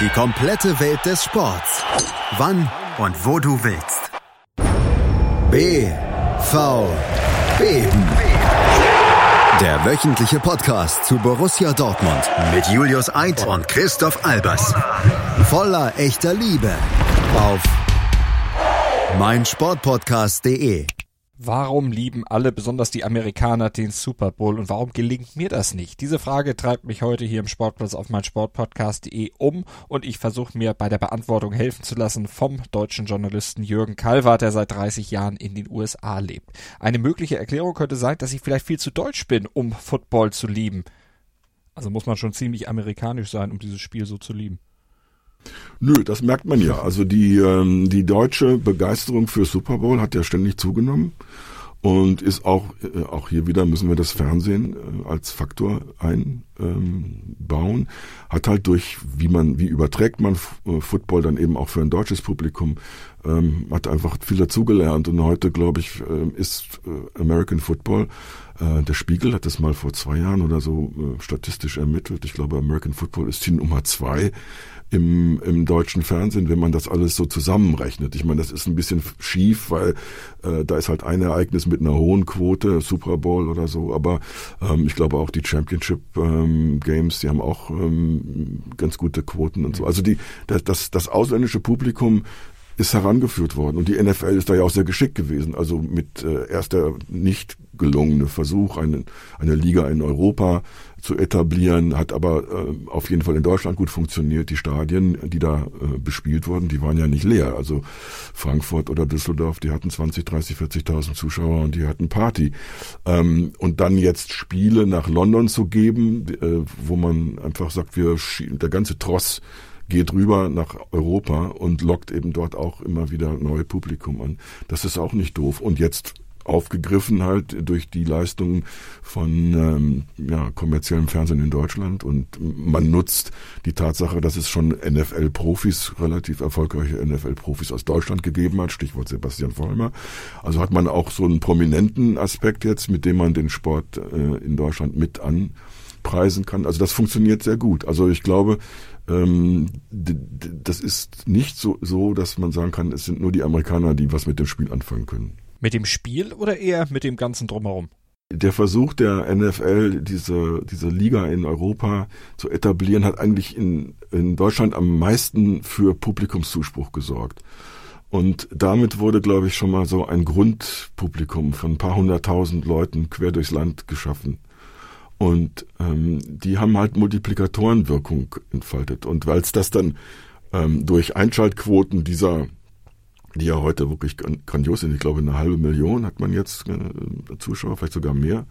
Die komplette Welt des Sports. Wann und wo du willst. BV Beben. Der wöchentliche Podcast zu Borussia Dortmund mit Julius Eid und Christoph Albers. Voller echter Liebe auf meinsportpodcast.de. Warum lieben alle, besonders die Amerikaner, den Super Bowl und warum gelingt mir das nicht? Diese Frage treibt mich heute hier im Sportplatz auf meinsportpodcast.de um und ich versuche mir bei der Beantwortung helfen zu lassen vom deutschen Journalisten Jürgen Kalwart, der seit 30 Jahren in den USA lebt. Eine mögliche Erklärung könnte sein, dass ich vielleicht viel zu deutsch bin, um Football zu lieben. Also muss man schon ziemlich amerikanisch sein, um dieses Spiel so zu lieben. Nö, das merkt man ja. Also die, ähm, die deutsche Begeisterung für Super Bowl hat ja ständig zugenommen und ist auch, äh, auch hier wieder müssen wir das Fernsehen äh, als Faktor einbauen. Ähm, hat halt durch, wie man, wie überträgt man äh, Football dann eben auch für ein deutsches Publikum, ähm, hat einfach viel dazugelernt und heute, glaube ich, äh, ist äh, American Football äh, der Spiegel hat das mal vor zwei Jahren oder so äh, statistisch ermittelt. Ich glaube, American Football ist die Nummer zwei im, im deutschen Fernsehen, wenn man das alles so zusammenrechnet. Ich meine, das ist ein bisschen schief, weil äh, da ist halt ein Ereignis mit einer hohen Quote, Super Bowl oder so, aber ähm, ich glaube auch die Championship ähm, Games, die haben auch ähm, ganz gute Quoten und so. Also die, das, das, das ausländische Publikum ist herangeführt worden. Und die NFL ist da ja auch sehr geschickt gewesen. Also mit äh, erst der nicht gelungene Versuch, eine, eine Liga in Europa zu etablieren, hat aber äh, auf jeden Fall in Deutschland gut funktioniert. Die Stadien, die da äh, bespielt wurden, die waren ja nicht leer. Also Frankfurt oder Düsseldorf, die hatten 20, 30, 40.000 Zuschauer und die hatten Party. Ähm, und dann jetzt Spiele nach London zu geben, äh, wo man einfach sagt, wir der ganze Tross geht rüber nach Europa und lockt eben dort auch immer wieder neue Publikum an. Das ist auch nicht doof. Und jetzt aufgegriffen halt durch die Leistungen von ähm, ja, kommerziellem Fernsehen in Deutschland und man nutzt die Tatsache, dass es schon NFL-Profis, relativ erfolgreiche NFL-Profis aus Deutschland gegeben hat, Stichwort Sebastian Vollmer. Also hat man auch so einen prominenten Aspekt jetzt, mit dem man den Sport äh, in Deutschland mit anpreisen kann. Also das funktioniert sehr gut. Also ich glaube, das ist nicht so, so, dass man sagen kann, es sind nur die Amerikaner, die was mit dem Spiel anfangen können. Mit dem Spiel oder eher mit dem ganzen Drumherum? Der Versuch der NFL, diese, diese Liga in Europa zu etablieren, hat eigentlich in, in Deutschland am meisten für Publikumszuspruch gesorgt. Und damit wurde, glaube ich, schon mal so ein Grundpublikum von ein paar hunderttausend Leuten quer durchs Land geschaffen. Und ähm, die haben halt Multiplikatorenwirkung entfaltet. Und weil es das dann ähm, durch Einschaltquoten dieser, die ja heute wirklich grandios sind, ich glaube eine halbe Million hat man jetzt äh, Zuschauer, vielleicht sogar mehr,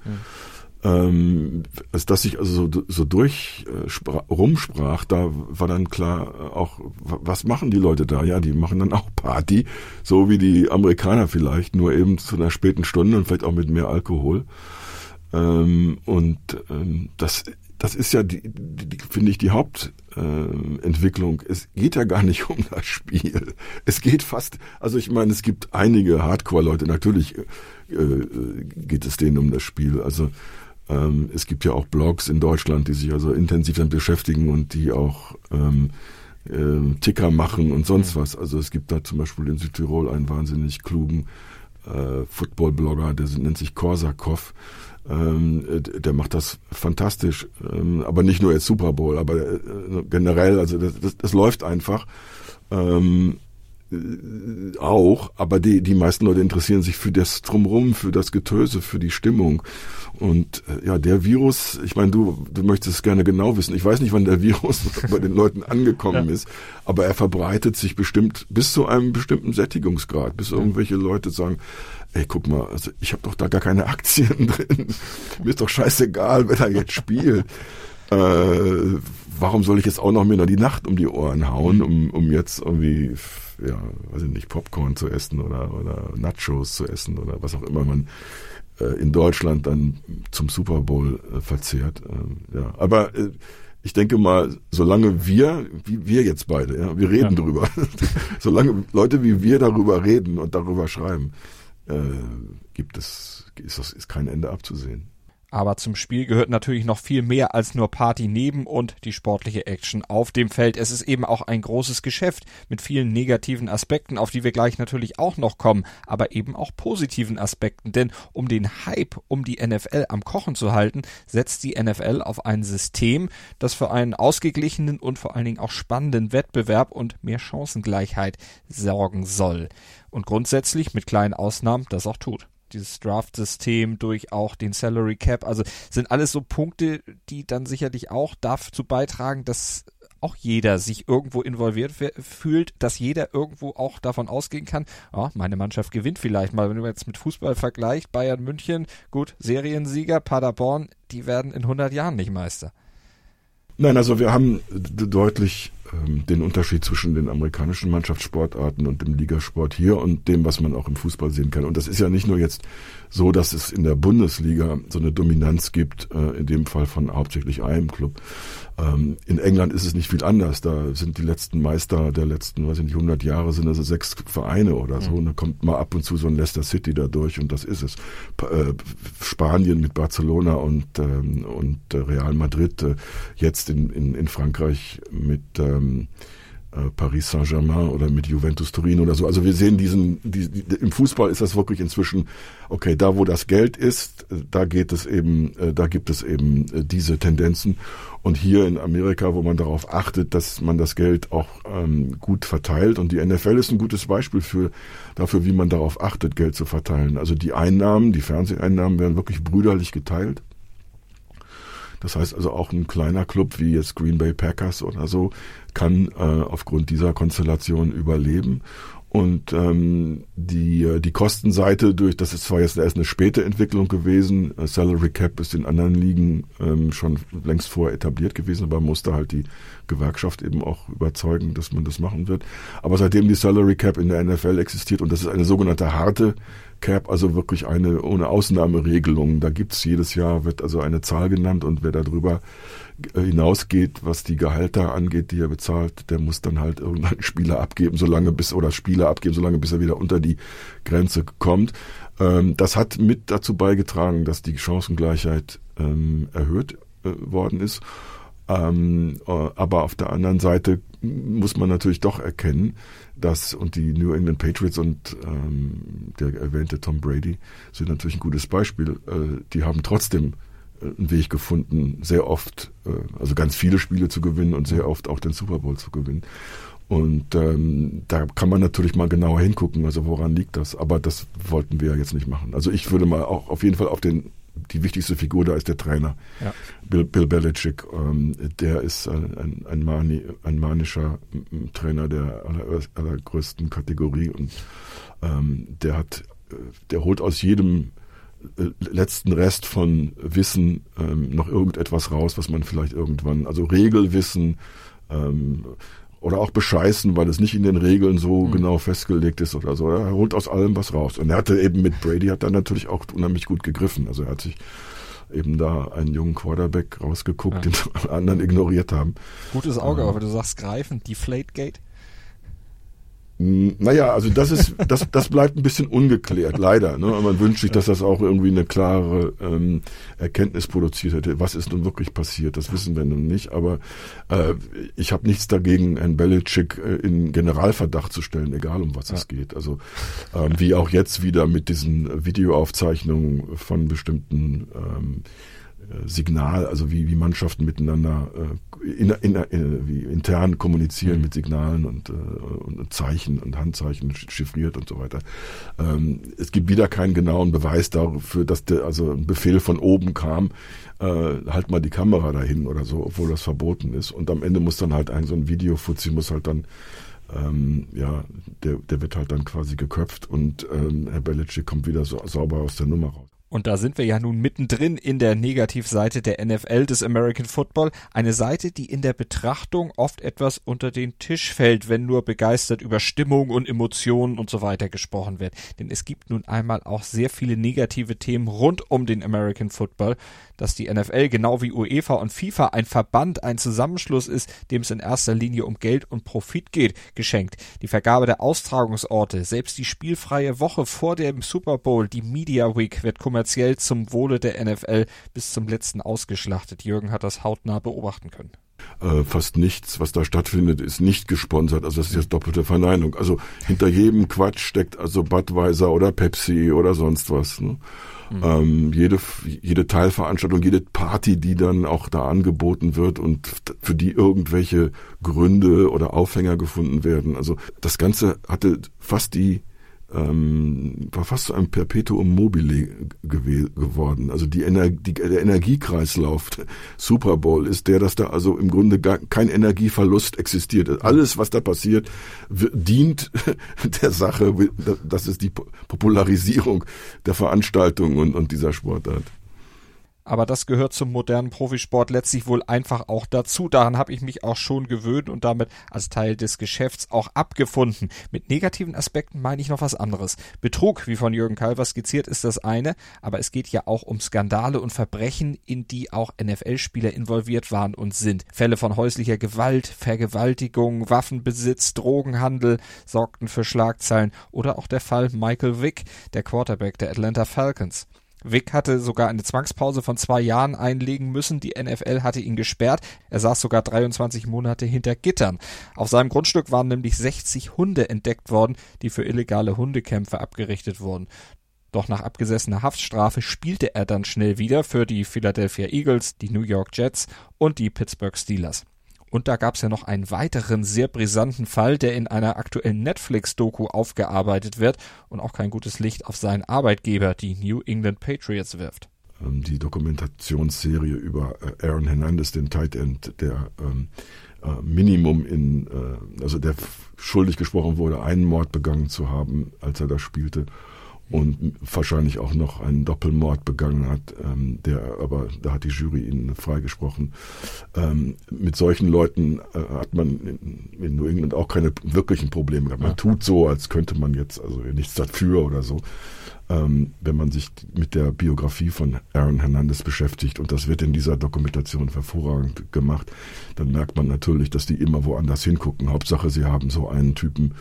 ähm, als dass sich also so, so durch äh, rumsprach, da war dann klar äh, auch, was machen die Leute da? Ja, die machen dann auch Party, so wie die Amerikaner vielleicht, nur eben zu einer späten Stunde und vielleicht auch mit mehr Alkohol. Ähm, und ähm, das, das ist ja, die, die, die finde ich, die Hauptentwicklung. Äh, es geht ja gar nicht um das Spiel. Es geht fast, also ich meine, es gibt einige Hardcore-Leute, natürlich äh, geht es denen um das Spiel. Also ähm, es gibt ja auch Blogs in Deutschland, die sich also intensiv damit beschäftigen und die auch ähm, äh, Ticker machen und sonst was. Also es gibt da zum Beispiel in Südtirol einen wahnsinnig klugen äh, Football-Blogger, der nennt sich Korsakov. Ähm, der macht das fantastisch, ähm, aber nicht nur jetzt Super Bowl, aber äh, generell, also das, das, das läuft einfach. Ähm, äh, auch, aber die, die meisten Leute interessieren sich für das Drumrum, für das Getöse, für die Stimmung. Und äh, ja, der Virus, ich meine, du, du möchtest es gerne genau wissen. Ich weiß nicht, wann der Virus bei den Leuten angekommen ja. ist, aber er verbreitet sich bestimmt bis zu einem bestimmten Sättigungsgrad, bis irgendwelche Leute sagen, ey, guck mal, also ich habe doch da gar keine Aktien drin. Mir ist doch scheißegal, wer da jetzt spielt. Äh, warum soll ich jetzt auch noch mir noch die Nacht um die Ohren hauen, um, um jetzt irgendwie ja, weiß ich nicht, Popcorn zu essen oder, oder Nachos zu essen oder was auch immer man äh, in Deutschland dann zum Super Bowl äh, verzehrt. Äh, ja, aber äh, ich denke mal, solange wir, wie wir jetzt beide, ja, wir reden ja. drüber, solange Leute wie wir darüber reden und darüber schreiben, äh, gibt es, ist ist kein Ende abzusehen. Aber zum Spiel gehört natürlich noch viel mehr als nur Party neben und die sportliche Action auf dem Feld. Es ist eben auch ein großes Geschäft mit vielen negativen Aspekten, auf die wir gleich natürlich auch noch kommen, aber eben auch positiven Aspekten. Denn um den Hype um die NFL am Kochen zu halten, setzt die NFL auf ein System, das für einen ausgeglichenen und vor allen Dingen auch spannenden Wettbewerb und mehr Chancengleichheit sorgen soll. Und grundsätzlich mit kleinen Ausnahmen das auch tut dieses Draft-System, durch auch den Salary Cap. Also sind alles so Punkte, die dann sicherlich auch dazu beitragen, dass auch jeder sich irgendwo involviert fühlt, dass jeder irgendwo auch davon ausgehen kann, oh, meine Mannschaft gewinnt vielleicht mal. Wenn du jetzt mit Fußball vergleicht, Bayern München, gut, Seriensieger, Paderborn, die werden in 100 Jahren nicht Meister. Nein, also wir haben deutlich den Unterschied zwischen den amerikanischen Mannschaftssportarten und dem Ligasport hier und dem, was man auch im Fußball sehen kann. Und das ist ja nicht nur jetzt so, dass es in der Bundesliga so eine Dominanz gibt, äh, in dem Fall von hauptsächlich einem Club. Ähm, in England ist es nicht viel anders. Da sind die letzten Meister der letzten, weiß ich nicht, 100 Jahre sind also sechs Vereine oder so. Mhm. Und da kommt mal ab und zu so ein Leicester City da durch und das ist es. Äh, Spanien mit Barcelona und, ähm, und äh, Real Madrid, jetzt in, in, in Frankreich mit ähm, äh, Paris Saint-Germain oder mit Juventus Turin oder so. Also wir sehen diesen, die, die, im Fußball ist das wirklich inzwischen, okay, da wo das Geld ist, da geht es eben, äh, da gibt es eben äh, diese Tendenzen. Und hier in Amerika, wo man darauf achtet, dass man das Geld auch ähm, gut verteilt. Und die NFL ist ein gutes Beispiel für, dafür, wie man darauf achtet, Geld zu verteilen. Also die Einnahmen, die Fernseheinnahmen werden wirklich brüderlich geteilt. Das heißt also auch ein kleiner Club wie jetzt Green Bay Packers oder so kann äh, aufgrund dieser Konstellation überleben. Und ähm, die, äh, die Kostenseite durch, das ist zwar jetzt erst eine späte Entwicklung gewesen, äh, Salary Cap ist in anderen Ligen ähm, schon längst vorher etabliert gewesen, aber musste halt die Gewerkschaft eben auch überzeugen, dass man das machen wird. Aber seitdem die Salary Cap in der NFL existiert, und das ist eine sogenannte harte Cap, also wirklich eine ohne Ausnahmeregelung, da gibt's jedes Jahr, wird also eine Zahl genannt und wer darüber hinausgeht, was die Gehälter angeht, die er bezahlt, der muss dann halt irgendeinen Spieler abgeben, solange bis oder Spieler abgeben, solange bis er wieder unter die Grenze kommt. Ähm, das hat mit dazu beigetragen, dass die Chancengleichheit ähm, erhöht äh, worden ist. Ähm, äh, aber auf der anderen Seite muss man natürlich doch erkennen, dass und die New England Patriots und ähm, der erwähnte Tom Brady sind natürlich ein gutes Beispiel. Äh, die haben trotzdem einen Weg gefunden, sehr oft, äh, also ganz viele Spiele zu gewinnen und sehr oft auch den Super Bowl zu gewinnen. Und ähm, da kann man natürlich mal genauer hingucken, also woran liegt das? Aber das wollten wir jetzt nicht machen. Also ich würde mal auch auf jeden Fall auf den die wichtigste Figur da ist der Trainer, ja. Bill, Bill Belichick. Ähm, der ist ein, ein, ein, Mani, ein manischer Trainer der aller, allergrößten Kategorie und ähm, der hat, äh, der holt aus jedem äh, letzten Rest von Wissen ähm, noch irgendetwas raus, was man vielleicht irgendwann, also Regelwissen ähm, oder auch bescheißen, weil es nicht in den Regeln so mhm. genau festgelegt ist oder so. Er holt aus allem was raus. Und er hatte eben mit Brady hat er natürlich auch unheimlich gut gegriffen. Also er hat sich eben da einen jungen Quarterback rausgeguckt, ja. den anderen ignoriert haben. Gutes Auge, aber du sagst greifen, Deflategate. Hm, naja, also das ist, das, das bleibt ein bisschen ungeklärt, leider. Ne? Man wünscht sich, dass das auch irgendwie eine klare ähm, Erkenntnis produziert hätte. Was ist nun wirklich passiert? Das wissen wir nun nicht. Aber äh, ich habe nichts dagegen, Herrn Belichick äh, in Generalverdacht zu stellen, egal um was ja. es geht. Also ähm, wie auch jetzt wieder mit diesen Videoaufzeichnungen von bestimmten ähm, Signal, also wie, wie Mannschaften miteinander äh, in, in, in, wie intern kommunizieren mhm. mit Signalen und, äh, und Zeichen und Handzeichen chiffriert und so weiter. Ähm, es gibt wieder keinen genauen Beweis dafür, dass der, also ein Befehl von oben kam, äh, halt mal die Kamera dahin oder so, obwohl das verboten ist. Und am Ende muss dann halt ein so ein Videofuzzi muss halt dann ähm, ja, der, der wird halt dann quasi geköpft und ähm, Herr Belichick kommt wieder so, sauber aus der Nummer raus. Und da sind wir ja nun mittendrin in der Negativseite der NFL des American Football. Eine Seite, die in der Betrachtung oft etwas unter den Tisch fällt, wenn nur begeistert über Stimmung und Emotionen und so weiter gesprochen wird. Denn es gibt nun einmal auch sehr viele negative Themen rund um den American Football dass die NFL genau wie UEFA und FIFA ein Verband, ein Zusammenschluss ist, dem es in erster Linie um Geld und Profit geht, geschenkt. Die Vergabe der Austragungsorte, selbst die spielfreie Woche vor dem Super Bowl, die Media Week, wird kommerziell zum Wohle der NFL bis zum letzten ausgeschlachtet. Jürgen hat das hautnah beobachten können. Äh, fast nichts, was da stattfindet, ist nicht gesponsert. Also das ist jetzt doppelte Verneinung. Also hinter jedem Quatsch steckt also Budweiser oder Pepsi oder sonst was. Ne? Mhm. Ähm, jede, jede Teilveranstaltung, jede Party, die dann auch da angeboten wird und für die irgendwelche Gründe oder Aufhänger gefunden werden. Also das Ganze hatte fast die ähm, war fast so ein Perpetuum mobile geworden. Also die Energie, der Energiekreislauf Super Bowl ist der, dass da also im Grunde gar kein Energieverlust existiert. Alles, was da passiert, dient der Sache. Das ist die Popularisierung der Veranstaltung und, und dieser Sportart aber das gehört zum modernen Profisport letztlich wohl einfach auch dazu. Daran habe ich mich auch schon gewöhnt und damit als Teil des Geschäfts auch abgefunden. Mit negativen Aspekten meine ich noch was anderes. Betrug, wie von Jürgen Kalver skizziert, ist das eine, aber es geht ja auch um Skandale und Verbrechen, in die auch NFL-Spieler involviert waren und sind. Fälle von häuslicher Gewalt, Vergewaltigung, Waffenbesitz, Drogenhandel sorgten für Schlagzeilen oder auch der Fall Michael Vick, der Quarterback der Atlanta Falcons. Vic hatte sogar eine Zwangspause von zwei Jahren einlegen müssen. Die NFL hatte ihn gesperrt. Er saß sogar 23 Monate hinter Gittern. Auf seinem Grundstück waren nämlich 60 Hunde entdeckt worden, die für illegale Hundekämpfe abgerichtet wurden. Doch nach abgesessener Haftstrafe spielte er dann schnell wieder für die Philadelphia Eagles, die New York Jets und die Pittsburgh Steelers. Und da gab es ja noch einen weiteren sehr brisanten Fall, der in einer aktuellen Netflix-Doku aufgearbeitet wird und auch kein gutes Licht auf seinen Arbeitgeber, die New England Patriots, wirft. Ähm, die Dokumentationsserie über äh, Aaron Hernandez, den Tight End, der ähm, äh, Minimum in, äh, also der schuldig gesprochen wurde, einen Mord begangen zu haben, als er da spielte und wahrscheinlich auch noch einen Doppelmord begangen hat, ähm, der aber da hat die Jury ihn freigesprochen. Ähm, mit solchen Leuten äh, hat man in, in, New England auch keine wirklichen Probleme gehabt. Man ja. tut so, als könnte man jetzt also nichts dafür oder so. Ähm, wenn man sich mit der Biografie von Aaron Hernandez beschäftigt und das wird in dieser Dokumentation hervorragend gemacht, dann merkt man natürlich, dass die immer woanders hingucken. Hauptsache, sie haben so einen Typen,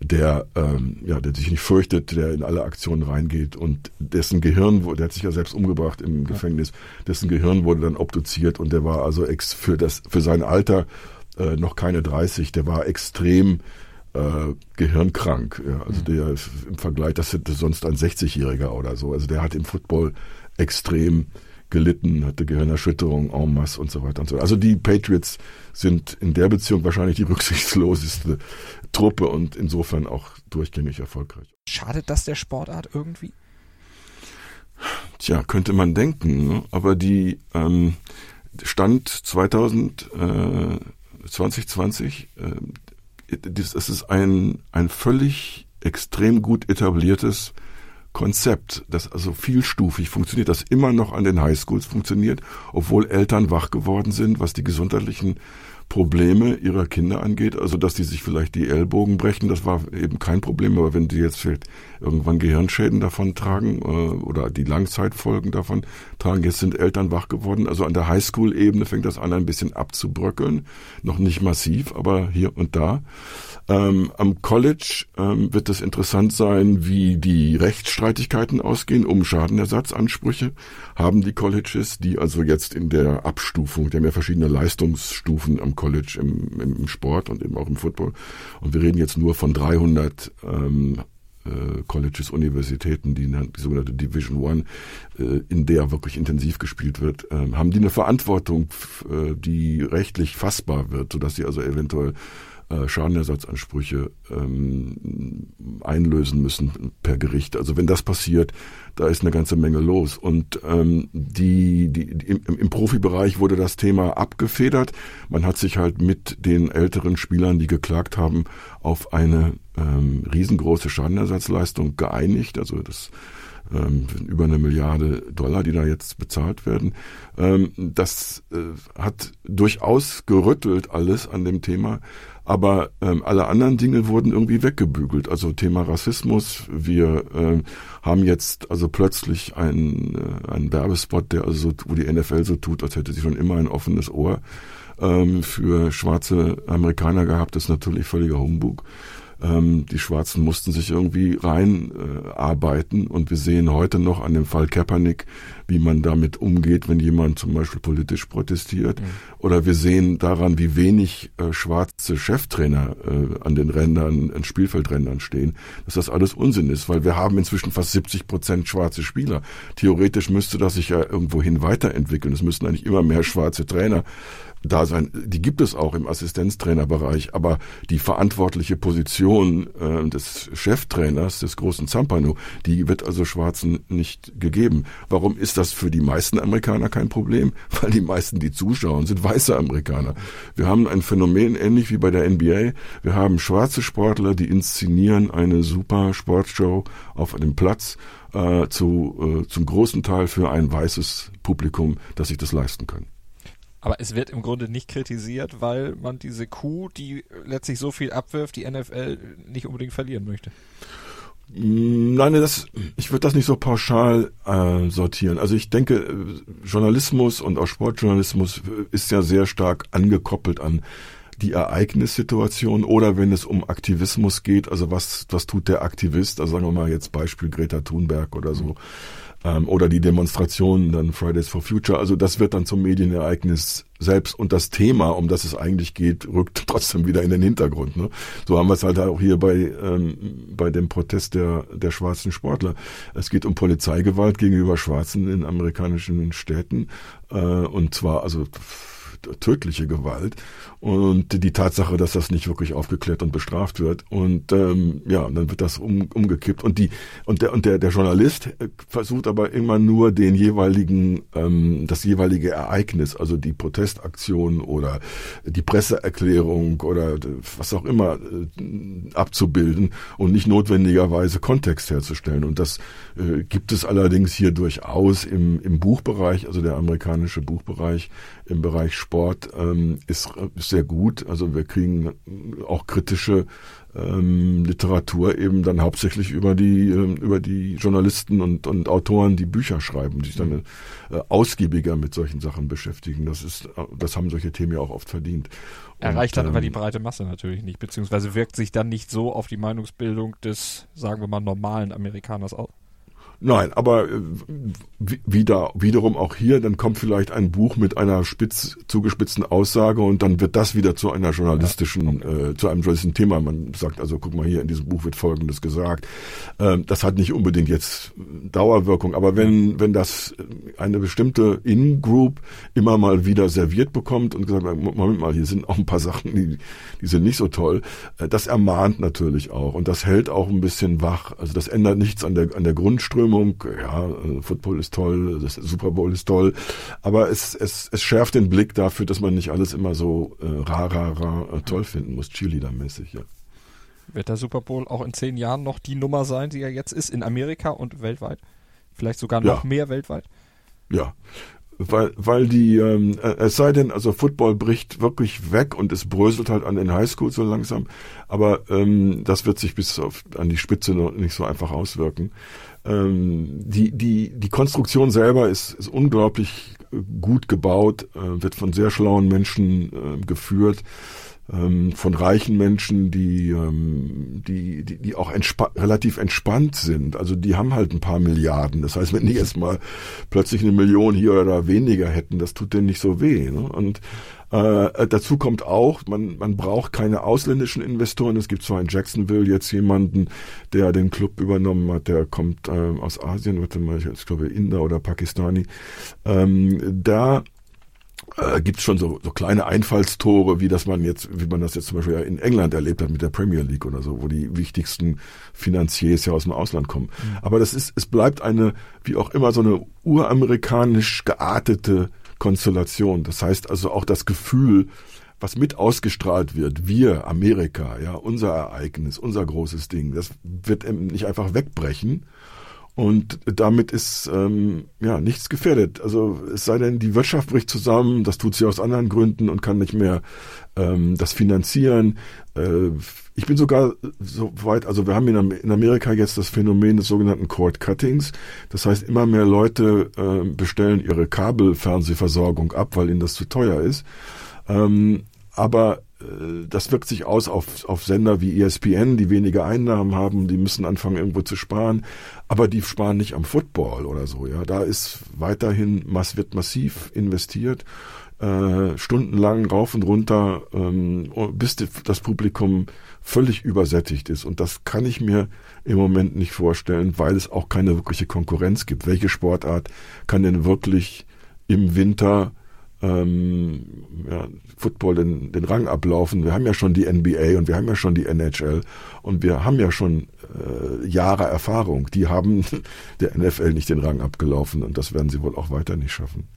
der, ähm, ja, der sich nicht fürchtet, der in alle Aktionen reingeht und dessen Gehirn, der hat sich ja selbst umgebracht im Gefängnis, dessen Gehirn wurde dann obduziert und der war also ex für das für sein Alter äh, noch keine 30, der war extrem äh, gehirnkrank. Ja, also mhm. der im Vergleich, das hätte sonst ein 60-Jähriger oder so. Also der hat im Football extrem gelitten, hatte Gehirnerschütterung en masse und so weiter und so. Also die Patriots sind in der Beziehung wahrscheinlich die rücksichtsloseste Truppe und insofern auch durchgängig erfolgreich. Schadet das der Sportart irgendwie? Tja, könnte man denken, ne? aber die ähm, Stand 2000, äh, 2020, äh, das ist ein, ein völlig extrem gut etabliertes Konzept, das also vielstufig funktioniert, das immer noch an den Highschools funktioniert, obwohl Eltern wach geworden sind, was die gesundheitlichen Probleme ihrer Kinder angeht, also dass die sich vielleicht die Ellbogen brechen, das war eben kein Problem, aber wenn die jetzt vielleicht irgendwann Gehirnschäden davon tragen äh, oder die Langzeitfolgen davon tragen, jetzt sind Eltern wach geworden, also an der Highschool-Ebene fängt das an ein bisschen abzubröckeln, noch nicht massiv, aber hier und da. Ähm, am College ähm, wird es interessant sein, wie die Rechtsstreitigkeiten ausgehen um Schadenersatzansprüche. Haben die Colleges, die also jetzt in der Abstufung, die haben ja verschiedene Leistungsstufen am College im, im Sport und eben auch im Football. Und wir reden jetzt nur von 300 ähm, äh, Colleges, Universitäten, die, die sogenannte Division One, äh, in der wirklich intensiv gespielt wird, äh, haben die eine Verantwortung, äh, die rechtlich fassbar wird, sodass sie also eventuell äh, Schadenersatzansprüche ähm, einlösen müssen per Gericht. Also wenn das passiert, da ist eine ganze Menge los. Und ähm, die, die, im, im Profibereich wurde das Thema abgefedert. Man hat sich halt mit den älteren Spielern, die geklagt haben, auf eine ähm, riesengroße Schadenersatzleistung geeinigt. Also das ähm, über eine Milliarde Dollar, die da jetzt bezahlt werden. Ähm, das äh, hat durchaus gerüttelt alles an dem Thema. Aber ähm, alle anderen Dinge wurden irgendwie weggebügelt. Also Thema Rassismus. Wir ähm, haben jetzt also plötzlich einen, äh, einen Werbespot, der also so, wo die NFL so tut, als hätte sie schon immer ein offenes Ohr ähm, für schwarze Amerikaner gehabt. Das ist natürlich völliger Humbug. Ähm, die Schwarzen mussten sich irgendwie reinarbeiten äh, und wir sehen heute noch an dem Fall Kaepernick, wie man damit umgeht, wenn jemand zum Beispiel politisch protestiert. Mhm. Oder wir sehen daran, wie wenig äh, schwarze Cheftrainer äh, an den Rändern, an Spielfeldrändern stehen, dass das alles Unsinn ist, weil wir haben inzwischen fast 70 Prozent schwarze Spieler. Theoretisch müsste das sich ja irgendwohin weiterentwickeln. Es müssten eigentlich immer mehr schwarze Trainer da sein. Die gibt es auch im Assistenztrainerbereich, aber die verantwortliche Position äh, des Cheftrainers, des großen Zampano, die wird also Schwarzen nicht gegeben. Warum ist das für die meisten Amerikaner kein Problem? Weil die meisten, die zuschauen, sind weiße Amerikaner. Wir haben ein Phänomen ähnlich wie bei der NBA. Wir haben schwarze Sportler, die inszenieren eine super Sportshow auf einem Platz äh, zu, äh, zum großen Teil für ein weißes Publikum, das sich das leisten kann. Aber es wird im Grunde nicht kritisiert, weil man diese Kuh, die letztlich so viel abwirft, die NFL nicht unbedingt verlieren möchte. Nein, das, ich würde das nicht so pauschal äh, sortieren. Also ich denke, Journalismus und auch Sportjournalismus ist ja sehr stark angekoppelt an die Ereignissituation oder wenn es um Aktivismus geht, also was, was tut der Aktivist, also sagen wir mal jetzt Beispiel Greta Thunberg oder so. Mhm ähm, oder die Demonstrationen, dann Fridays for Future. Also das wird dann zum Medienereignis selbst und das Thema, um das es eigentlich geht, rückt trotzdem wieder in den Hintergrund. Ne? So haben wir es halt auch hier bei, ähm, bei dem Protest der, der schwarzen Sportler. Es geht um Polizeigewalt gegenüber Schwarzen in amerikanischen Städten äh, und zwar also tödliche Gewalt und die Tatsache, dass das nicht wirklich aufgeklärt und bestraft wird und ähm, ja, dann wird das um, umgekippt und die und der und der der Journalist versucht aber immer nur den jeweiligen ähm, das jeweilige Ereignis, also die Protestaktion oder die Presseerklärung oder was auch immer äh, abzubilden und nicht notwendigerweise Kontext herzustellen. Und das äh, gibt es allerdings hier durchaus im im Buchbereich, also der amerikanische Buchbereich im Bereich Sport ähm, ist, ist sehr gut. Also wir kriegen auch kritische ähm, Literatur eben dann hauptsächlich über die ähm, über die Journalisten und, und Autoren, die Bücher schreiben, die sich dann äh, ausgiebiger mit solchen Sachen beschäftigen. Das ist, das haben solche Themen ja auch oft verdient. Erreicht dann ähm, aber die breite Masse natürlich nicht, beziehungsweise wirkt sich dann nicht so auf die Meinungsbildung des, sagen wir mal, normalen Amerikaners aus. Nein, aber äh, wieder, wiederum auch hier, dann kommt vielleicht ein Buch mit einer spitz zugespitzten Aussage und dann wird das wieder zu einer journalistischen, ja. äh, zu einem journalistischen Thema. Man sagt also, guck mal hier, in diesem Buch wird Folgendes gesagt. Ähm, das hat nicht unbedingt jetzt Dauerwirkung, aber wenn, wenn das eine bestimmte In-Group immer mal wieder serviert bekommt und gesagt, Moment mal, hier sind auch ein paar Sachen, die, die sind nicht so toll, äh, das ermahnt natürlich auch und das hält auch ein bisschen wach. Also das ändert nichts an der, an der Grundströmung. Ja, äh, Football ist toll, das Super Bowl ist toll, aber es, es, es schärft den Blick dafür, dass man nicht alles immer so äh, rar, rar, rar äh, toll finden muss, Cheerleader-mäßig, ja. Wird der Super Bowl auch in zehn Jahren noch die Nummer sein, die er jetzt ist, in Amerika und weltweit? Vielleicht sogar noch Ja. mehr weltweit? Ja, weil, weil die, ähm, äh, es sei denn, also Football bricht wirklich weg und es bröselt halt an den Highschools so langsam, aber ähm, das wird sich bis auf, an die Spitze noch nicht so einfach auswirken. Ähm, die, die, die Konstruktion selber ist, ist unglaublich äh, gut gebaut, äh, wird von sehr schlauen Menschen äh, geführt von reichen Menschen, die, ähm, die, die, die auch entspa relativ entspannt sind. Also die haben halt ein paar Milliarden. Das heißt, wenn die jetzt mal plötzlich eine Million hier oder weniger hätten, das tut denen nicht so weh. Ne? Und äh, dazu kommt auch, man, man braucht keine ausländischen Investoren. Es gibt zwar in Jacksonville jetzt jemanden, der den Club übernommen hat, der kommt äh, aus Asien, warte mal, ich glaube Inder oder Pakistani. Ähm, da äh, gibt schon so, so kleine Einfallstore, wie das man jetzt, wie man das jetzt zum Beispiel ja in England erlebt hat mit der Premier League oder so, wo die wichtigsten Finanziers ja aus dem Ausland kommen. Aber das ist, es bleibt eine, wie auch immer, so eine uramerikanisch geartete Konstellation. Das heißt also auch das Gefühl, was mit ausgestrahlt wird, wir, Amerika, ja, unser Ereignis, unser großes Ding, das wird eben nicht einfach wegbrechen. Und damit ist ähm, ja nichts gefährdet. Also es sei denn, die Wirtschaft bricht zusammen, das tut sie aus anderen Gründen und kann nicht mehr ähm, das finanzieren. Äh, ich bin sogar so weit, also wir haben in, Am in Amerika jetzt das Phänomen des sogenannten Cord Cuttings. Das heißt, immer mehr Leute äh, bestellen ihre Kabelfernsehversorgung ab, weil ihnen das zu teuer ist. Ähm, aber das wirkt sich aus auf, auf Sender wie ESPN, die weniger Einnahmen haben, die müssen anfangen irgendwo zu sparen, aber die sparen nicht am Football oder so, ja. Da ist weiterhin, mass, wird massiv investiert, äh, stundenlang rauf und runter, ähm, bis die, das Publikum völlig übersättigt ist. Und das kann ich mir im Moment nicht vorstellen, weil es auch keine wirkliche Konkurrenz gibt. Welche Sportart kann denn wirklich im Winter ähm, ja, Football den, den Rang ablaufen. Wir haben ja schon die NBA und wir haben ja schon die NHL und wir haben ja schon äh, Jahre Erfahrung. Die haben der NFL nicht den Rang abgelaufen und das werden sie wohl auch weiter nicht schaffen.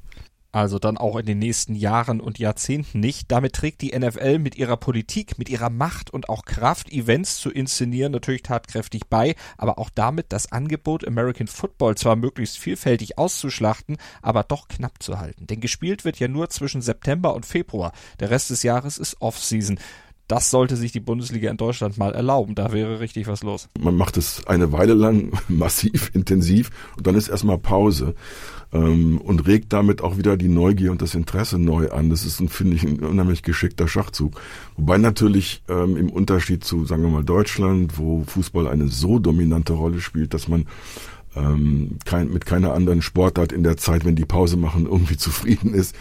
Also dann auch in den nächsten Jahren und Jahrzehnten nicht. Damit trägt die NFL mit ihrer Politik, mit ihrer Macht und auch Kraft, Events zu inszenieren, natürlich tatkräftig bei, aber auch damit das Angebot American Football zwar möglichst vielfältig auszuschlachten, aber doch knapp zu halten. Denn gespielt wird ja nur zwischen September und Februar. Der Rest des Jahres ist Off-Season. Das sollte sich die Bundesliga in Deutschland mal erlauben. Da wäre richtig was los. Man macht es eine Weile lang massiv, intensiv und dann ist erstmal Pause ähm, und regt damit auch wieder die Neugier und das Interesse neu an. Das ist, finde ich, ein unheimlich geschickter Schachzug. Wobei natürlich ähm, im Unterschied zu, sagen wir mal, Deutschland, wo Fußball eine so dominante Rolle spielt, dass man ähm, kein, mit keiner anderen Sportart in der Zeit, wenn die Pause machen, irgendwie zufrieden ist.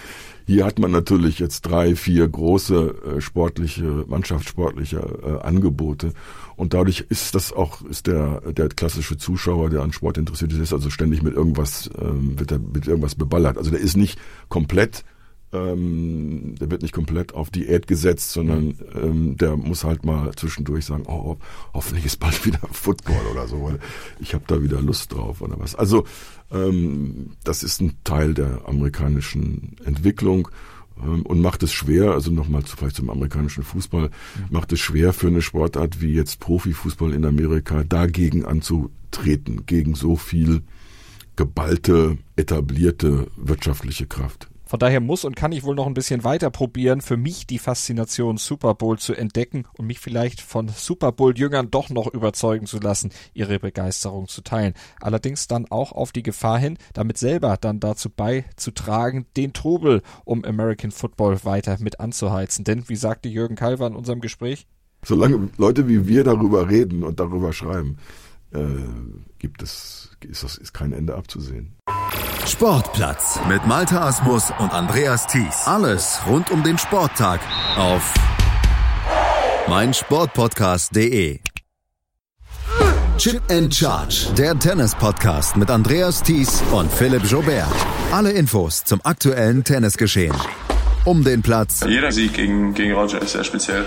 Hier hat man natürlich jetzt drei, vier große äh, sportliche, mannschaftssportliche äh, Angebote und dadurch ist das auch ist der der klassische Zuschauer, der an Sport interessiert ist, also ständig mit irgendwas ähm, wird er mit irgendwas beballert. Also der ist nicht komplett ähm, der wird nicht komplett auf Diät gesetzt, sondern ähm, der muss halt mal zwischendurch sagen, oh, hoffentlich ist bald wieder Football oder so, weil ich habe da wieder Lust drauf oder was. Also ähm, das ist ein Teil der amerikanischen Entwicklung ähm, und macht es schwer, also nochmal zu, vielleicht zum amerikanischen Fußball, macht es schwer für eine Sportart wie jetzt Profifußball in Amerika dagegen anzutreten, gegen so viel geballte, etablierte wirtschaftliche Kraft. Von daher muss und kann ich wohl noch ein bisschen weiter probieren, für mich die Faszination Super Bowl zu entdecken und mich vielleicht von Super Bowl-Jüngern doch noch überzeugen zu lassen, ihre Begeisterung zu teilen. Allerdings dann auch auf die Gefahr hin, damit selber dann dazu beizutragen, den Trubel um American Football weiter mit anzuheizen. Denn, wie sagte Jürgen Kalver in unserem Gespräch, Solange Leute wie wir darüber reden und darüber schreiben, äh, gibt es, ist, das, ist kein Ende abzusehen. Sportplatz mit Malta Asmus und Andreas Thies. Alles rund um den Sporttag auf meinsportpodcast.de. Chip and Charge, der Tennis-Podcast mit Andreas Thies und Philipp Jobert. Alle Infos zum aktuellen Tennisgeschehen. Um den Platz, Jeder Sieg gegen, gegen Roger ist sehr speziell.